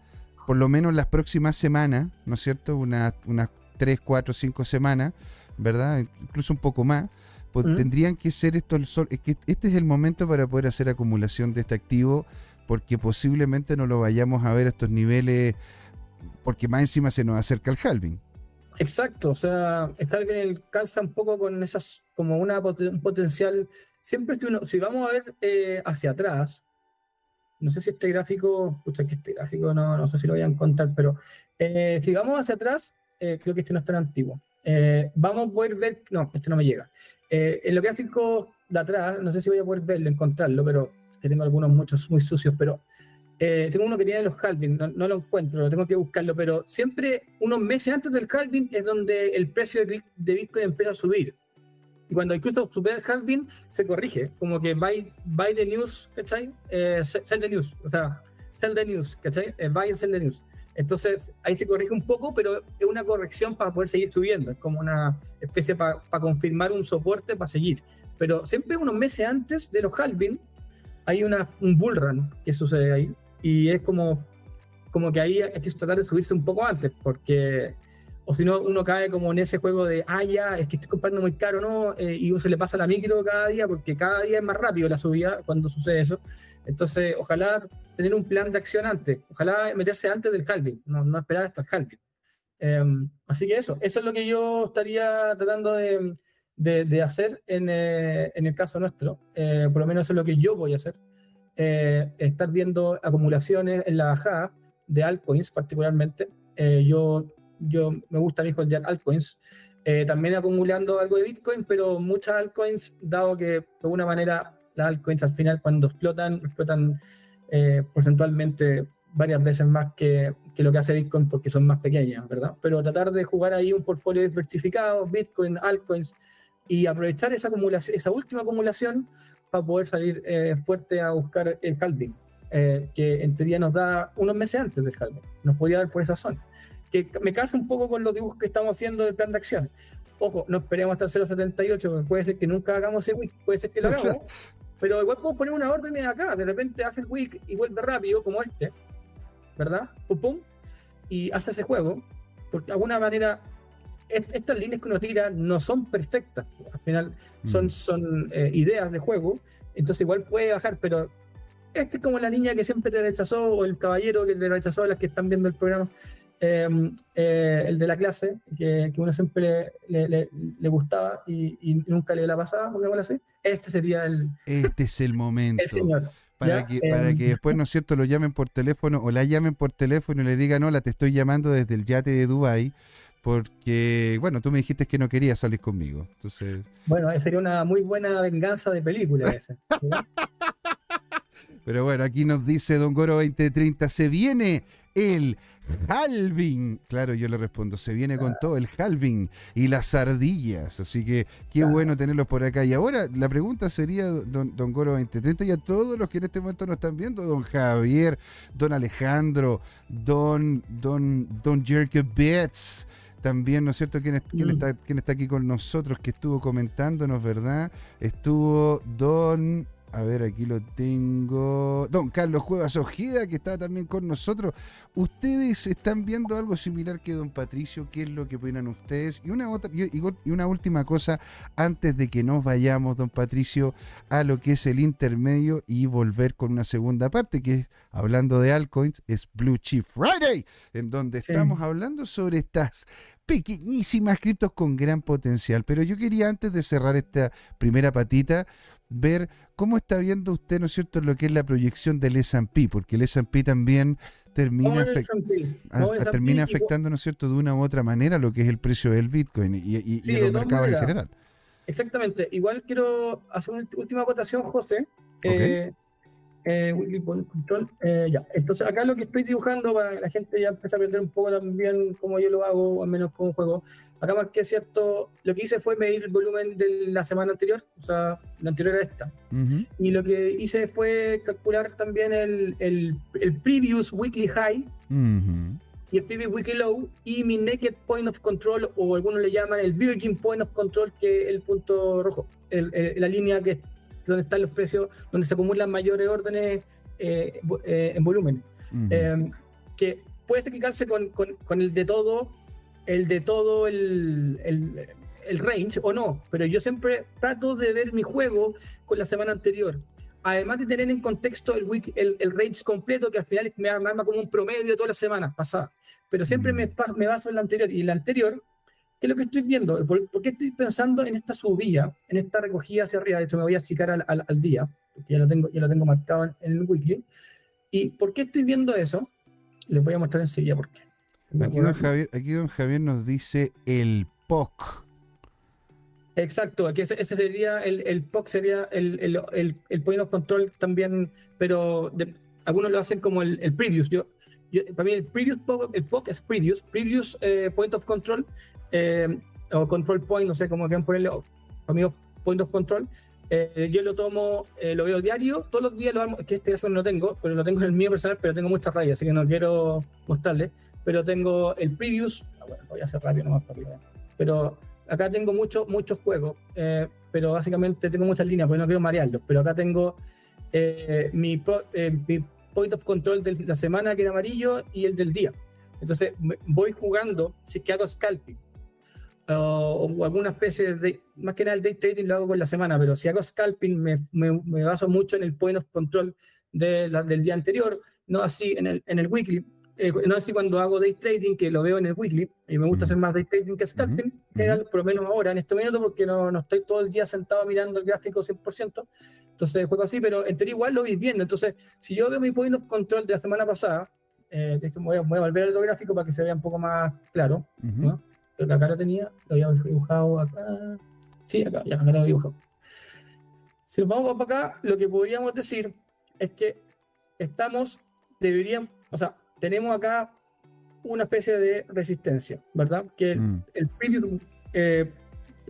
por lo menos las próximas semanas, ¿no es cierto?, unas unas 3, 4, 5 semanas, ¿verdad? Incluso un poco más, pues Ujú. tendrían que ser estos, es que este es el momento para poder hacer acumulación de este activo, porque posiblemente no lo vayamos a ver a estos niveles, porque más encima se nos acerca el halving. Exacto, o sea, está que calza un poco con esas, como una, un potencial. Siempre que uno, si vamos a ver eh, hacia atrás, no sé si este gráfico, pucha, que este gráfico no, no sé si lo voy a encontrar, pero eh, si vamos hacia atrás, eh, creo que este no es tan antiguo. Eh, vamos a poder ver, no, este no me llega. Eh, en los gráficos de atrás, no sé si voy a poder verlo, encontrarlo, pero que tengo algunos muchos muy sucios, pero eh, tengo uno que tiene los halving, no, no lo encuentro, lo tengo que buscarlo, pero siempre unos meses antes del halving es donde el precio de, Bit- de Bitcoin empieza a subir. Y cuando incluso supera el halving, se corrige, como que buy, buy the news, ¿cachai? Eh, se- sell the news, o sea, sell the news, ¿cachai? Eh, buy and sell the news. Entonces ahí se corrige un poco, pero es una corrección para poder seguir subiendo, es como una especie para confirmar un soporte para seguir. Pero siempre unos meses antes de los halving, hay una, un bull run que sucede ahí y es como, como que ahí hay que tratar de subirse un poco antes porque o si no, uno cae como en ese juego de, ah, ya, es que estoy comprando muy caro, ¿no? Eh, y uno se le pasa la micro cada día, porque cada día es más rápido la subida cuando sucede eso. Entonces, ojalá tener un plan de acción antes, ojalá meterse antes del halving, no, no esperar hasta el halving. Em, así que eso, eso es lo que yo estaría tratando de, de, hacer en, eh, en, el caso nuestro, eh, por lo menos eso es lo que yo voy a hacer, estar viendo acumulaciones en la bajada de altcoins particularmente. yo yo me gusta mi holdear altcoins. Eh, también acumulando algo de Bitcoin, pero muchas altcoins, dado que de alguna manera las altcoins al final cuando explotan, explotan eh, porcentualmente varias veces más que, que, lo que hace Bitcoin porque son más pequeñas, ¿verdad? Pero tratar de jugar ahí un portfolio diversificado, Bitcoin, altcoins, y aprovechar esa, acumulación, esa última acumulación para poder salir eh, fuerte a buscar el halving, que en teoría nos da unos meses antes del halving, nos podía dar por esa zona. Que me casa un poco con los dibujos que estamos haciendo del plan de acción. Ojo, no esperemos hasta el 0.78, porque puede ser que nunca hagamos ese week, puede ser que lo hagamos, pero igual podemos poner una orden de acá, de repente hace el week y vuelve rápido, como este, ¿verdad? Pum, pum, y hace ese juego, porque de alguna manera estas líneas que uno tira no son perfectas, al final son, mm. son eh, ideas de juego, entonces igual puede bajar, pero este es como la niña que siempre te rechazó, o el caballero que te rechazó las que están viendo el programa. Em, eh, el de la clase, que, que uno siempre le, le, le gustaba y, y, nunca le la pasaba, así, este sería el... Este es el momento. Para que, para que em, después, ¿no es cierto?, lo llamen por teléfono o la llamen por teléfono y le digan, hola, te estoy llamando desde el yate de Dubai porque, bueno, tú me dijiste que no querías salir conmigo. Entonces... Bueno, sería una muy buena venganza de película esa. <laughs> Pero bueno, aquí nos dice Don Goro 2030, se viene el halving. Claro, yo le respondo, se viene con todo el halving y las ardillas. Así que qué bueno tenerlos por acá. Y ahora la pregunta sería, don, don Goro 2030, y a todos los que en este momento nos están viendo, don Javier, don Alejandro, don, don, don Jerky Betts también, ¿no es cierto? ¿Quién, quién, mm. está, ¿Quién está aquí con nosotros que estuvo comentándonos, verdad? Estuvo Don a ver, aquí lo tengo. Don Carlos Cuevas Ojeda, que está también con nosotros. ¿Ustedes están viendo algo similar que Don Patricio? ¿Qué es lo que opinan ustedes? Y una, otra, y una última cosa, antes de que nos vayamos, Don Patricio, a lo que es el intermedio y volver con una segunda parte, que es, hablando de altcoins, es Blue Chip Friday, en donde estamos hablando sobre estas pequeñísimas criptos con gran potencial. Pero yo quería, antes de cerrar esta primera patita, ver cómo está viendo usted, ¿no es cierto?, lo que es la proyección del S&P, porque el S&P también termina, termina afectando, ¿no es cierto?, de una u otra manera lo que es el precio del Bitcoin y, y, los mercados en general. Exactamente. Igual quiero hacer una última acotación, José. Eh, eh, control, eh, ya. Entonces acá lo que estoy dibujando para que la gente ya empiece a aprender un poco también cómo yo lo hago, o al menos como juego. Acá marqué cierto, lo que hice fue medir el volumen de la semana anterior, o sea, la anterior a esta. Y lo que hice fue calcular también el, el, el previous weekly high y el previous weekly low y mi naked point of control, o algunos le llaman el virgin point of control, que es el punto rojo, el, la línea que donde están los precios, donde se acumulan mayores órdenes eh, eh, en volumen. Eh, que puede equivocarse con, con, con, el de todo, el de todo el, el, el, range o no, pero yo siempre trato de ver mi juego con la semana anterior. Además de tener en contexto el, week, el, el range completo, que al final me arma como un promedio de todas las semanas pasadas. Pero siempre me, me baso en la anterior. Y la anterior ¿Qué es lo que estoy viendo? ¿Por, qué estoy pensando en esta subida, en esta recogida hacia arriba? De hecho, me voy a achicar al, al, día, porque ya lo tengo, ya lo tengo marcado en, el weekly. ¿Y por qué estoy viendo eso? Les voy a mostrar enseguida por qué. Aquí don, Javier, aquí don Javier nos dice el POC. Exacto, aquí ese, sería el, el, POC, sería el, el, el, point of control también, pero algunos lo hacen como el, el previous. Yo, para mí el previous el POC es previous, previous eh, point of control eh, o control point, no sé cómo quieran ponerle, amigo point of control, eh, yo lo tomo, eh, lo veo diario, todos los días lo hago, que este teléfono no tengo, pero lo tengo en el mío personal, pero tengo muchas rayas, así que no quiero mostrarles, pero tengo el previous, ah, bueno, voy a hacer rápido nomás para pero acá tengo muchos muchos juegos, pero básicamente tengo muchas líneas, porque no quiero marearlos, pero acá tengo eh, mi, po- eh, mi point of control de la semana que era amarillo y el del día. Entonces voy jugando, si es que hago scalping o, o alguna especie de, más que nada el day trading lo hago con la semana, pero si hago scalping me, me- me baso mucho en el point of control de la- del día anterior, no así en el, en el weekly. Eh, no así cuando hago day trading, que lo veo en el weekly, y me gusta Ujú. hacer más day trading que scalping, Ujú, en general, por lo menos ahora, en este minuto, porque no, no estoy todo el día sentado mirando el gráfico 100%, entonces juego así, pero en teoría igual lo voy viendo. Entonces, si yo veo mi point of control de la semana pasada, eh, de hecho, voy, a, voy a volver al gráfico para que se vea un poco más claro, Ujú. ¿no? Creo que acá lo tenía, lo había dibujado acá. Sí, acá, ya, acá lo había dibujado. Si nos vamos para acá, lo que podríamos decir es que estamos, deberíamos, o sea, tenemos acá una especie de resistencia, ¿verdad? Que el, Mm. el previous eh,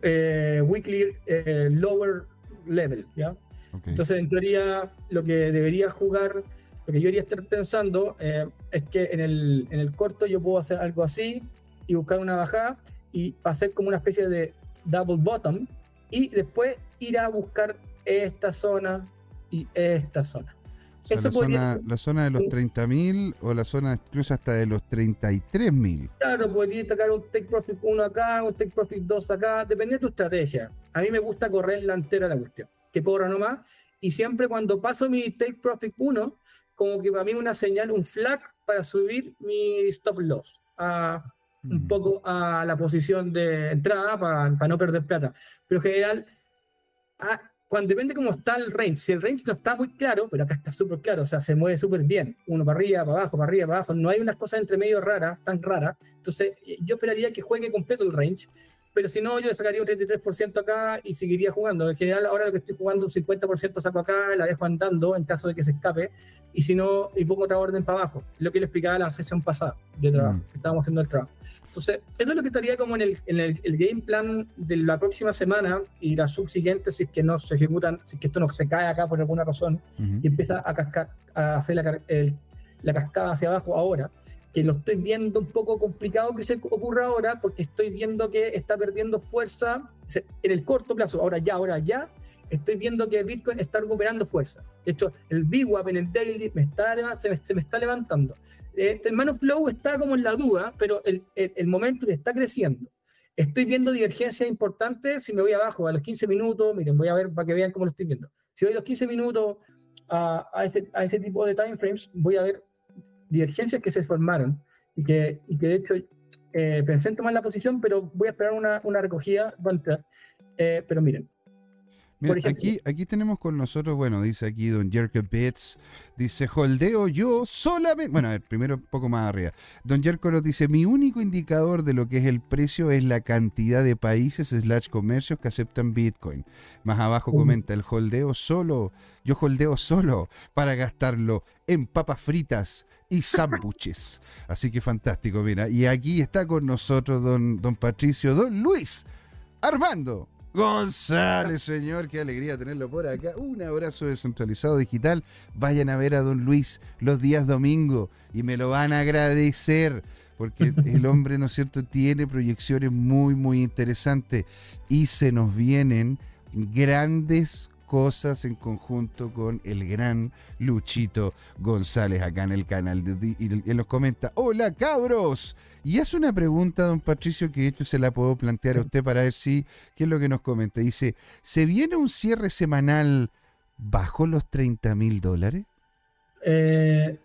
eh, weekly eh, lower level, ¿ya? Ok. Entonces, en teoría, lo que debería jugar, lo que yo debería estar pensando eh, es que en el, en el corto yo puedo hacer algo así y buscar una bajada y hacer como una especie de double bottom y después ir a buscar esta zona y esta zona. O sea, eso la, zona, ser- la zona de los 30.000 o la zona incluso hasta de los 33.000. Claro, podría sacar un take profit 1 acá, un take profit 2 acá, depende de tu estrategia. A mí me gusta correr la entera la cuestión, que corra nomás. Y siempre cuando paso mi take profit 1, como que para mí una señal, un flag para subir mi stop loss a un Mm. poco a la posición de entrada para, para no perder plata. Pero en general, ah, cuando depende cómo está el range, si el range no está muy claro, pero acá está súper claro, o sea, se mueve súper bien, uno para arriba, para abajo, para arriba, para abajo, no hay unas cosas entre medio raras, tan raras, entonces eh, yo esperaría que juegue completo el range, pero si no, yo sacaría un 33% acá y seguiría jugando. En general, ahora lo que estoy jugando, un 50% saco acá, la dejo andando en caso de que se escape, y si no, y pongo otra orden para abajo. Lo que le explicaba la sesión pasada de trabajo, Mm. que estábamos haciendo el trabajo. Entonces, eso es lo que estaría como en el, en el, el game plan de la próxima semana y la subsiguiente, si es que no se ejecutan, si es que esto no se cae acá por alguna razón Ujú. y empieza a, a hacer la, el- la cascada hacia abajo ahora, que lo estoy viendo un poco complicado que se ocurra ahora, porque estoy viendo que está perdiendo fuerza en el corto plazo, ahora ya, ahora ya, estoy viendo que Bitcoin está recuperando fuerza. De hecho, el VWAP en el daily me está, se, me, se me está levantando. Eh, el Man of Flow está como en la duda, pero el, el, el momento está creciendo. Estoy viendo divergencias importantes si me voy abajo a los 15 minutos, miren, voy a ver para que vean cómo lo estoy viendo. Si voy a los 15 minutos a, a, ese, a ese tipo de time frames, voy a ver divergencias que se formaron y que, y que de hecho eh, pensé en tomar la posición, pero voy a esperar una, una recogida. Eh, pero miren, Mira, aquí, aquí tenemos con nosotros, bueno, dice aquí Don Jerko Bits, dice, holdeo yo solamente, bueno, a ver, primero un poco más arriba. Don Jerko nos dice, mi único indicador de lo que es el precio es la cantidad de países slash comercios que aceptan Bitcoin. Más abajo comenta, el holdeo solo, yo holdeo solo para gastarlo en papas fritas y sándwiches. <laughs> Así que fantástico, mira. Y aquí está con nosotros don, don Patricio, don Luis Armando González, señor. Qué alegría tenerlo por acá. Un abrazo descentralizado digital. Vayan a ver a don Luis los días domingo y me lo van a agradecer. Porque <laughs> el hombre, ¿no es cierto?, tiene proyecciones muy, muy interesantes. Y se nos vienen grandes cosas en conjunto con el gran Luchito González acá en el canal. Y él nos comenta, hola cabros. Y hace una pregunta, don Patricio, que de hecho se la puedo plantear a usted para ver si, qué es lo que nos comenta. Dice, ¿se viene un cierre semanal bajo los 30 mil dólares? eh,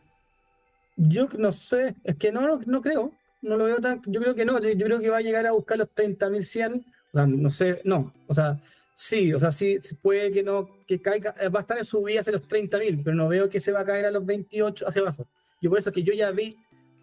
yo no sé, es que no, no, no creo, no lo veo tan, yo creo que no, yo yo creo que va a llegar a buscar los 30.100, o sea, no sé, no, o sea, sí, o sea, sí, puede que no, que caiga, eh, va a estar en subida hacia los 30.000, pero no veo que se va a caer a los 28 hacia abajo. Yo por eso que yo ya vi,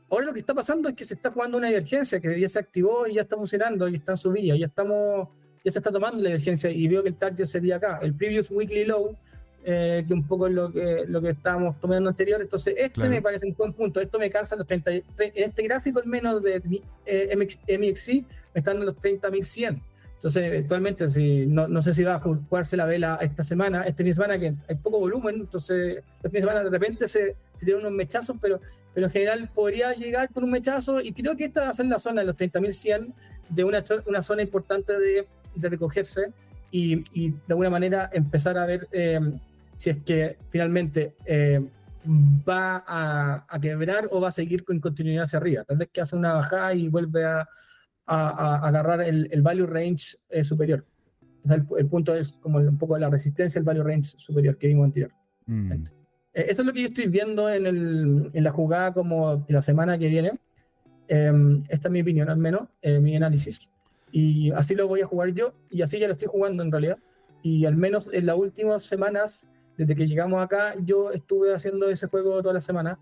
ahora lo que está pasando es que se está jugando una divergencia, que ya se activó y ya está funcionando, y está en subida, ya estamos, ya se está tomando la divergencia, y veo que el target sería acá, el previous weekly low, eh, que un poco es lo que, lo que estábamos tomando anterior. Entonces, este Claro. me parece un buen punto. Esto me cansa los 30. En este gráfico, al menos de eh, MX, MXC, me están en los 30.100. Entonces, eventualmente, si, no, sé si va a jugarse la vela esta semana, este fin de semana, que hay poco volumen. Entonces, este fin de semana de repente se, se dieron unos mechazos, pero, pero en general podría llegar con un mechazo. Y creo que esta va a ser la zona de los 30.100, de una, una zona importante de, de recogerse y, y de alguna manera empezar a ver. eh, si es que finalmente eh, va a, a quebrar o va a seguir con continuidad hacia arriba. Tal vez que hace una bajada y vuelve a, a- a agarrar el, el value range eh, superior. O sea, el, el punto es como un poco la resistencia al value range superior que vimos anterior. Mm, Eh, eso es lo que yo estoy viendo en, el- en la jugada como de la semana que viene. Eh, esta es mi opinión, al menos, eh, mi análisis. Y así lo voy a jugar yo, y así ya lo estoy jugando en realidad. Y al menos en las últimas semanas, desde que llegamos acá, yo estuve haciendo ese juego toda la semana.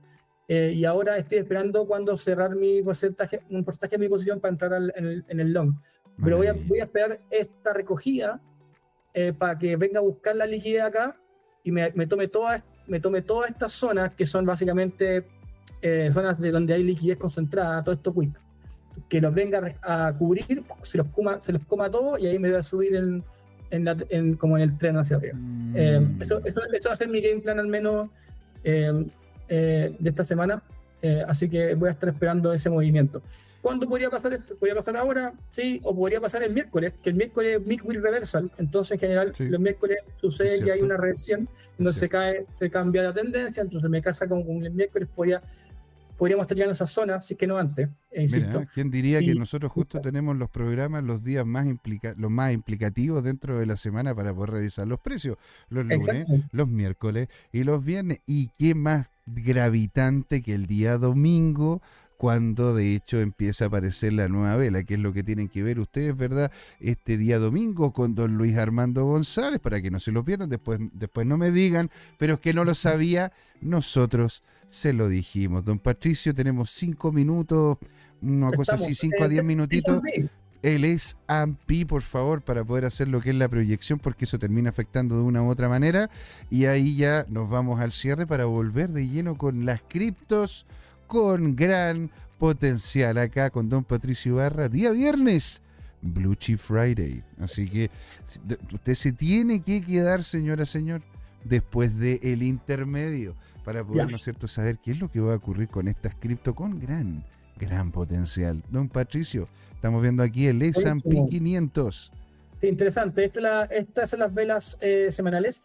Eh, y ahora estoy esperando cuando cerrar mi porcentaje, un porcentaje de mi posición para entrar al- en, el, en el long. Pero voy a, voy a esperar esta recogida eh, para que venga a buscar la liquidez acá y me, me tome todas me tome todas estas zonas que son básicamente eh, zonas de donde hay liquidez concentrada, todo esto quick, que los venga a cubrir, se los coma, se los coma todo y ahí me voy a subir en, en la- en- como en el tren hacia arriba. Eh, Mm, eso, eso, eso va a ser mi game plan al menos eh, eh, de esta semana. Eh, así que voy a estar esperando ese movimiento. ¿Cuándo podría pasar esto? ¿Podría pasar ahora? Sí, o podría pasar el miércoles, que el miércoles es midweek reversal. Entonces, en general, Sí. los miércoles sucede que hay una reversión, donde se, cae, se cambia la tendencia. Entonces, me casa con, con el miércoles, podría, podríamos estar ya en esa zona, si es que no antes. eh. Mira, ¿quién diría que Y- nosotros justo tenemos los programas los días más implica los más implicativos dentro de la semana para poder revisar los precios? Los lunes, Exacto. los miércoles y los viernes. ¿Y qué más gravitante que el día domingo? Cuando de hecho empieza a aparecer la nueva vela, que es lo que tienen que ver ustedes, ¿verdad? Este día domingo con don Luis Armando González, para que no se lo pierdan, después, después no me digan, pero es que no lo sabía, nosotros se lo dijimos. Don Patricio, tenemos cinco minutos, una cosa así, cinco a eh, diez minutitos. Es AMPI, por favor, para poder hacer lo que es la proyección, porque eso termina afectando de una u otra manera. Y ahí ya nos vamos al cierre para volver de lleno con las criptos con gran potencial. Acá con Don Patricio Barra, día viernes, Blue Chip Friday. Así que de- usted se tiene que quedar, señora, señor, después del intermedio, para poder. ¿no es cierto?, saber qué es lo que va a ocurrir con estas cripto con gran, gran potencial. Don Patricio, estamos viendo aquí el S&P Buenísimo. 500. Sí, interesante. Esta la- estas son las velas eh, semanales.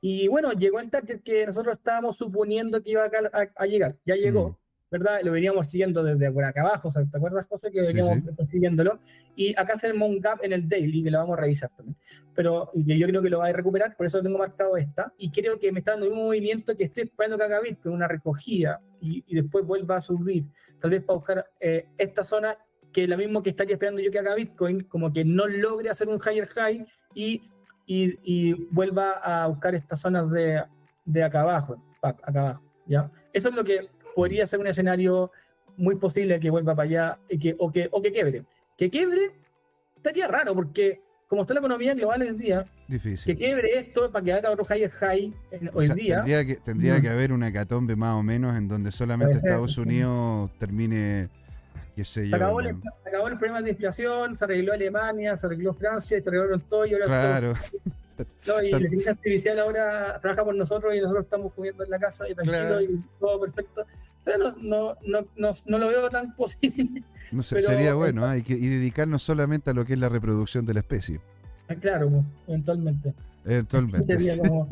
Y bueno, llegó el target que nosotros estábamos suponiendo que iba a, a- a llegar. Ya llegó, ¿verdad? Lo veníamos siguiendo desde por acá abajo. ¿Te acuerdas, José? Que veníamos sí. persiguiéndolo. Y acá hacemos un gap en el daily, que lo vamos a revisar también. Pero yo creo que lo va a recuperar, por eso tengo marcado esta. Y creo que me está dando un movimiento que estoy esperando que haga Bitcoin, una recogida, y, y después vuelva a subir. Tal vez para buscar eh, esta zona que es la misma que estaría esperando yo que haga Bitcoin, como que no logre hacer un higher high y, y, y vuelva a buscar estas zonas de, de acá abajo, acá abajo, ¿ya? Eso es lo que podría ser un escenario muy posible que vuelva para allá y que, o, que, o que quiebre. Que quiebre estaría raro porque como está la economía global hoy en día, que Difícil. quiebre esto para que haga otro higher high en- O hoy sea, en día. tendría que, tendría Mm. que haber una catombe más o menos en donde solamente Estados. Unidos termine, Se acabó, el, se acabó el problema de inflación, se arregló Alemania, se arregló Francia, se arreglaron todo y ahora Claro, <laughs> No, y la inteligencia artificial ahora trabaja por nosotros y nosotros estamos comiendo en la casa y tranquilo Claro. y todo perfecto. No, no, no, no, no lo veo tan <laughs> posible. no sé, Pero- sería bueno, ¿ah? y, que- y dedicarnos solamente a lo que es la reproducción de la especie. claro, pues, eventualmente. Eventualmente. Sí sería como-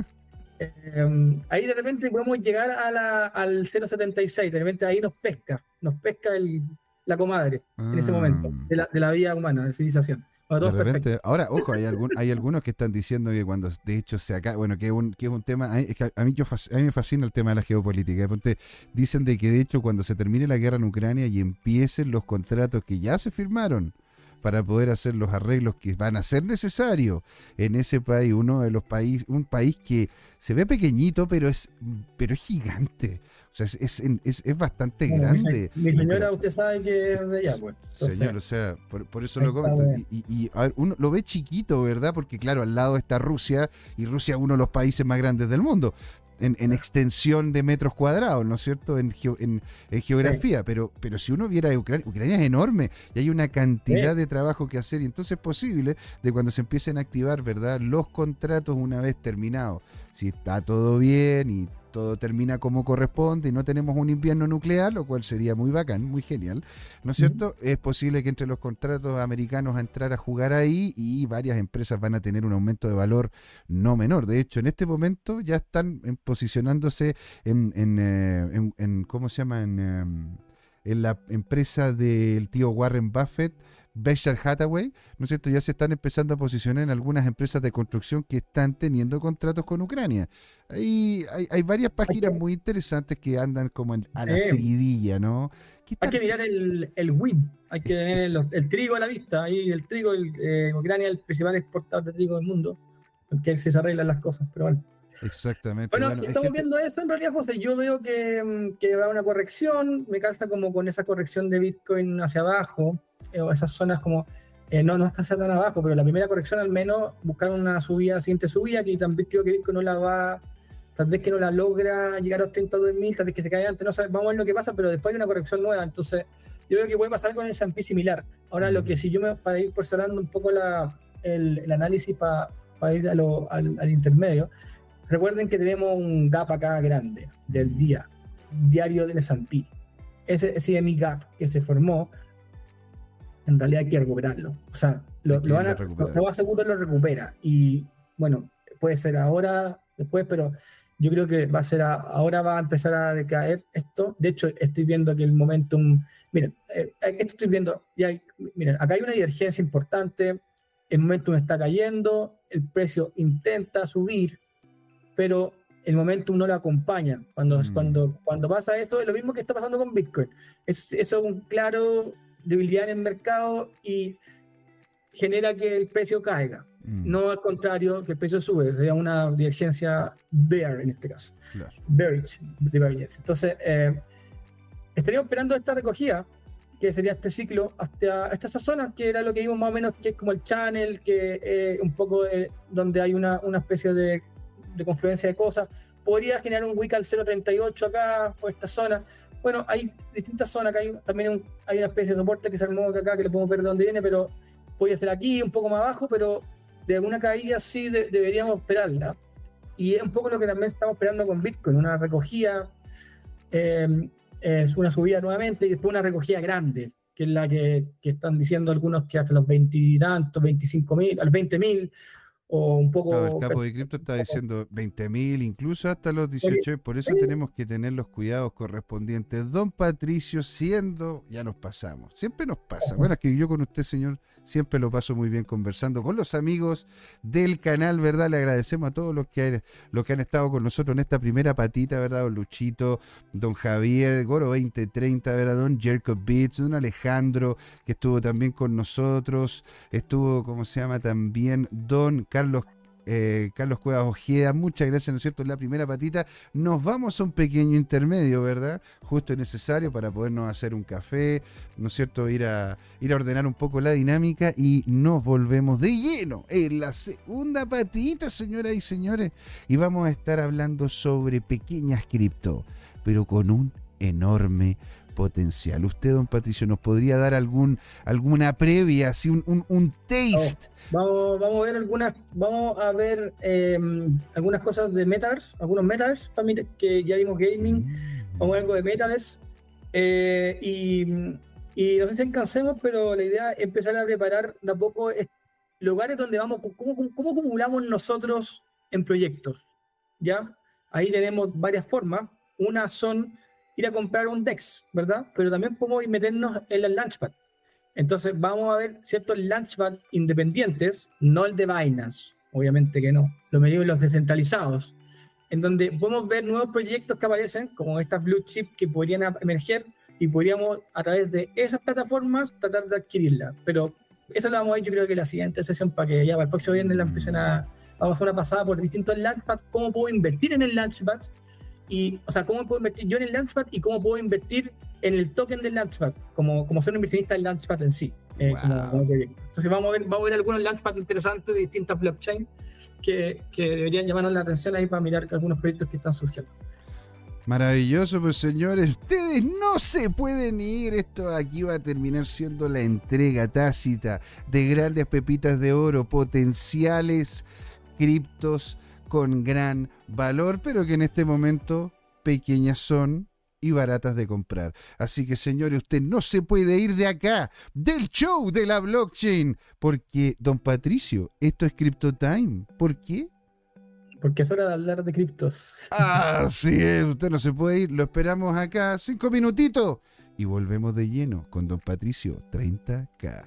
eh, ahí de repente podemos llegar a la, al 0.76, de repente ahí nos pesca, nos pesca el, la comadre en ese Ah. momento de la, de la vida humana, de civilización. De perfecto. repente, ahora, ojo, hay, algún, hay algunos que están diciendo que cuando de hecho se acá, bueno, que es un, que es un tema, a, es que a mí, yo, a mí me fascina el tema de la geopolítica. de ponte, dicen de que de hecho cuando se termine la guerra en Ucrania y empiecen los contratos que ya se firmaron para poder hacer los arreglos que van a ser necesarios en ese país, uno de los países, un país que se ve pequeñito, pero es, pero es gigante. O sea, es, es, es- es bastante Bueno, mi grande. Mi, señora, usted sabe que es de allá, pues. Entonces, Señor, o sea, por, por eso lo comento. bueno. Y, y, a ver, uno lo ve chiquito, ¿verdad? Porque claro, al lado está Rusia y Rusia es uno de los países más grandes del mundo. En, en extensión de metros cuadrados, ¿no es cierto? En, en geografía. Pero, pero si uno viera Ucrania, Ucrania es enorme y hay una cantidad de trabajo que hacer. Y entonces es posible de cuando se empiecen a activar, ¿verdad? Los contratos una vez terminados. Si está todo bien y todo termina como corresponde y no tenemos un invierno nuclear, lo cual sería muy bacán, muy genial, ¿no es cierto? Es posible que entre los contratos americanos a entrar a jugar ahí y varias empresas van a tener un aumento de valor no menor. De hecho, en este momento ya están en- posicionándose en, en, eh, en- en- ¿cómo se llama? En, em, en la empresa del tío Warren Buffett. Berkshire Hathaway, ¿no es cierto? Ya se están empezando a posicionar en algunas empresas de construcción que están teniendo contratos con Ucrania. Hay, hay, hay varias páginas muy interesantes que andan como en- a la Sí. seguidilla, ¿no? ¿Qué Hay que mirar el, el wheat, hay que Es- tener el, el trigo a la vista. Ahí el trigo, el, eh, Ucrania es el principal exportador de trigo del mundo. Que se arreglan las cosas, pero bueno. Exactamente. Bueno, Bueno, estamos gente- viendo eso en realidad, José. Yo veo que, mm, que va una corrección, me calza como con esa corrección de Bitcoin hacia abajo, eh, o esas zonas como, eh, no, no está hacia tan abajo, pero la primera corrección al menos, buscar una subida, siguiente subida, que también creo que Bitcoin no la va, tal vez que no la logra llegar a los 32.000, tal vez que se caiga antes, no sé, vamos a ver lo que pasa, pero después hay una corrección nueva, entonces yo creo que puede pasar con el S&P similar. Ahora, lo que si yo me, para ir por cerrando un poco la, el, el análisis para ir a lo- al, al intermedio, Recuerden que tenemos un gap acá grande del día, diario del S&P. Ese CME gap que se formó, en realidad hay que recuperarlo. O sea, lo, lo van a, recuperar. lo más seguro lo recupera. Y bueno, puede ser ahora, después, pero yo creo que va a ser a- ahora va a empezar a decaer esto. De hecho, estoy viendo que el momentum, miren, eh, esto estoy viendo, ya hay- miren, acá hay una divergencia importante, el momentum está cayendo, el precio intenta subir, pero el momentum no lo acompaña. Cuando, Mm. cuando, cuando pasa eso, es lo mismo que está pasando con Bitcoin. Es, eso es un claro debilidad en el mercado y genera que el precio caiga. Mm, No al contrario, que el precio sube. Sería una divergencia bear en este caso. claro. Bearish, divergence. Entonces, eh, estaríamos esperando esta recogida, que sería este ciclo, hasta, hasta esa zona, que era lo que vimos más o menos, que es como el channel, que eh, un poco donde hay una, una especie de, de confluencia de cosas. Podría generar un wick al 0.38 acá, por esta zona. Bueno, hay distintas zonas, acá hay también un- hay una especie de soporte que se armó acá, que le podemos ver de dónde viene, pero podría ser aquí, un poco más abajo, pero de alguna caída sí de- deberíamos esperarla. Y es un poco lo que también estamos esperando con Bitcoin, una recogida, eh, es una subida nuevamente y después una recogida grande, que es la que, que están diciendo algunos que hasta los 20 y tantos, 25 mil, al 20 mil, o un poco... Claro, el capo de cripto está <laughs> diciendo 20.000, incluso hasta los 18, por eso tenemos que tener los cuidados correspondientes. Don Patricio, siendo, ya nos pasamos, siempre nos pasa. Bueno, es que yo con usted, señor, siempre lo paso muy bien conversando con los amigos del canal, ¿verdad? Le agradecemos a todos los que, los que han estado con nosotros en esta primera patita, ¿verdad? Don Luchito, don Javier, Goro 2030, ¿verdad? Don Jacob Beats, don Alejandro, que estuvo también con nosotros, estuvo, ¿cómo se llama? También don Carlos eh, Carlos Cuevas Ojeda, muchas gracias, ¿no es cierto? La primera patita. Nos vamos a un pequeño intermedio, ¿verdad? Justo y necesario para podernos hacer un café, ¿no es cierto? Ir a, ir a ordenar un poco la dinámica y nos volvemos de lleno en la segunda patita, señoras y señores. Y vamos a estar hablando sobre pequeñas cripto, pero con un enorme potencial. Usted, don Patricio, nos podría dar algún, alguna previa, así un, un, un taste. Vamos, vamos a ver algunas, vamos a ver eh, algunas cosas de Metaverse, algunos Metaverse también que ya vimos gaming, vamos a ver algo de Metaverse. eh, y, y no sé si alcancemos, pero la idea es empezar a preparar de a poco lugares donde vamos, cómo, cómo, cómo acumulamos nosotros en proyectos. ¿Ya? Ahí tenemos varias formas. Una son ir a comprar un DEX, ¿verdad? Pero también podemos meternos en el Launchpad. Entonces vamos a ver ciertos Launchpad independientes, no el de Binance, obviamente que no. Lo medimos los descentralizados, en donde podemos ver nuevos proyectos que aparecen, como estas blue chip que podrían emerger y podríamos a través de esas plataformas tratar de adquirirla. Pero eso lo vamos a ver yo creo que en la siguiente sesión para que ya para el próximo viernes la empiecen a... Vamos a hacer una pasada por distintos Launchpad, cómo puedo invertir en el Launchpad y, o sea, cómo puedo invertir yo en el Launchpad y cómo puedo invertir en el token del Launchpad, como, como ser un inversionista del Launchpad en sí. eh, Wow. como. Entonces vamos a ver, vamos a ver algunos Launchpad interesantes de distintas blockchain que, que deberían llamarnos la atención ahí para mirar algunos proyectos que están surgiendo. Maravilloso, pues señores, ustedes no se pueden ir. Esto aquí va a terminar siendo la entrega tácita de grandes pepitas de oro, potenciales criptos con gran valor, pero que en este momento pequeñas son y baratas de comprar. Así que señores, usted no se puede ir de acá, del show de la blockchain, porque, don Patricio, esto es Crypto Time. ¿Por qué? Porque es hora de hablar de criptos. <laughs> Así es, usted no se puede ir. Lo esperamos acá cinco minutitos y volvemos de lleno con don Patricio 30K.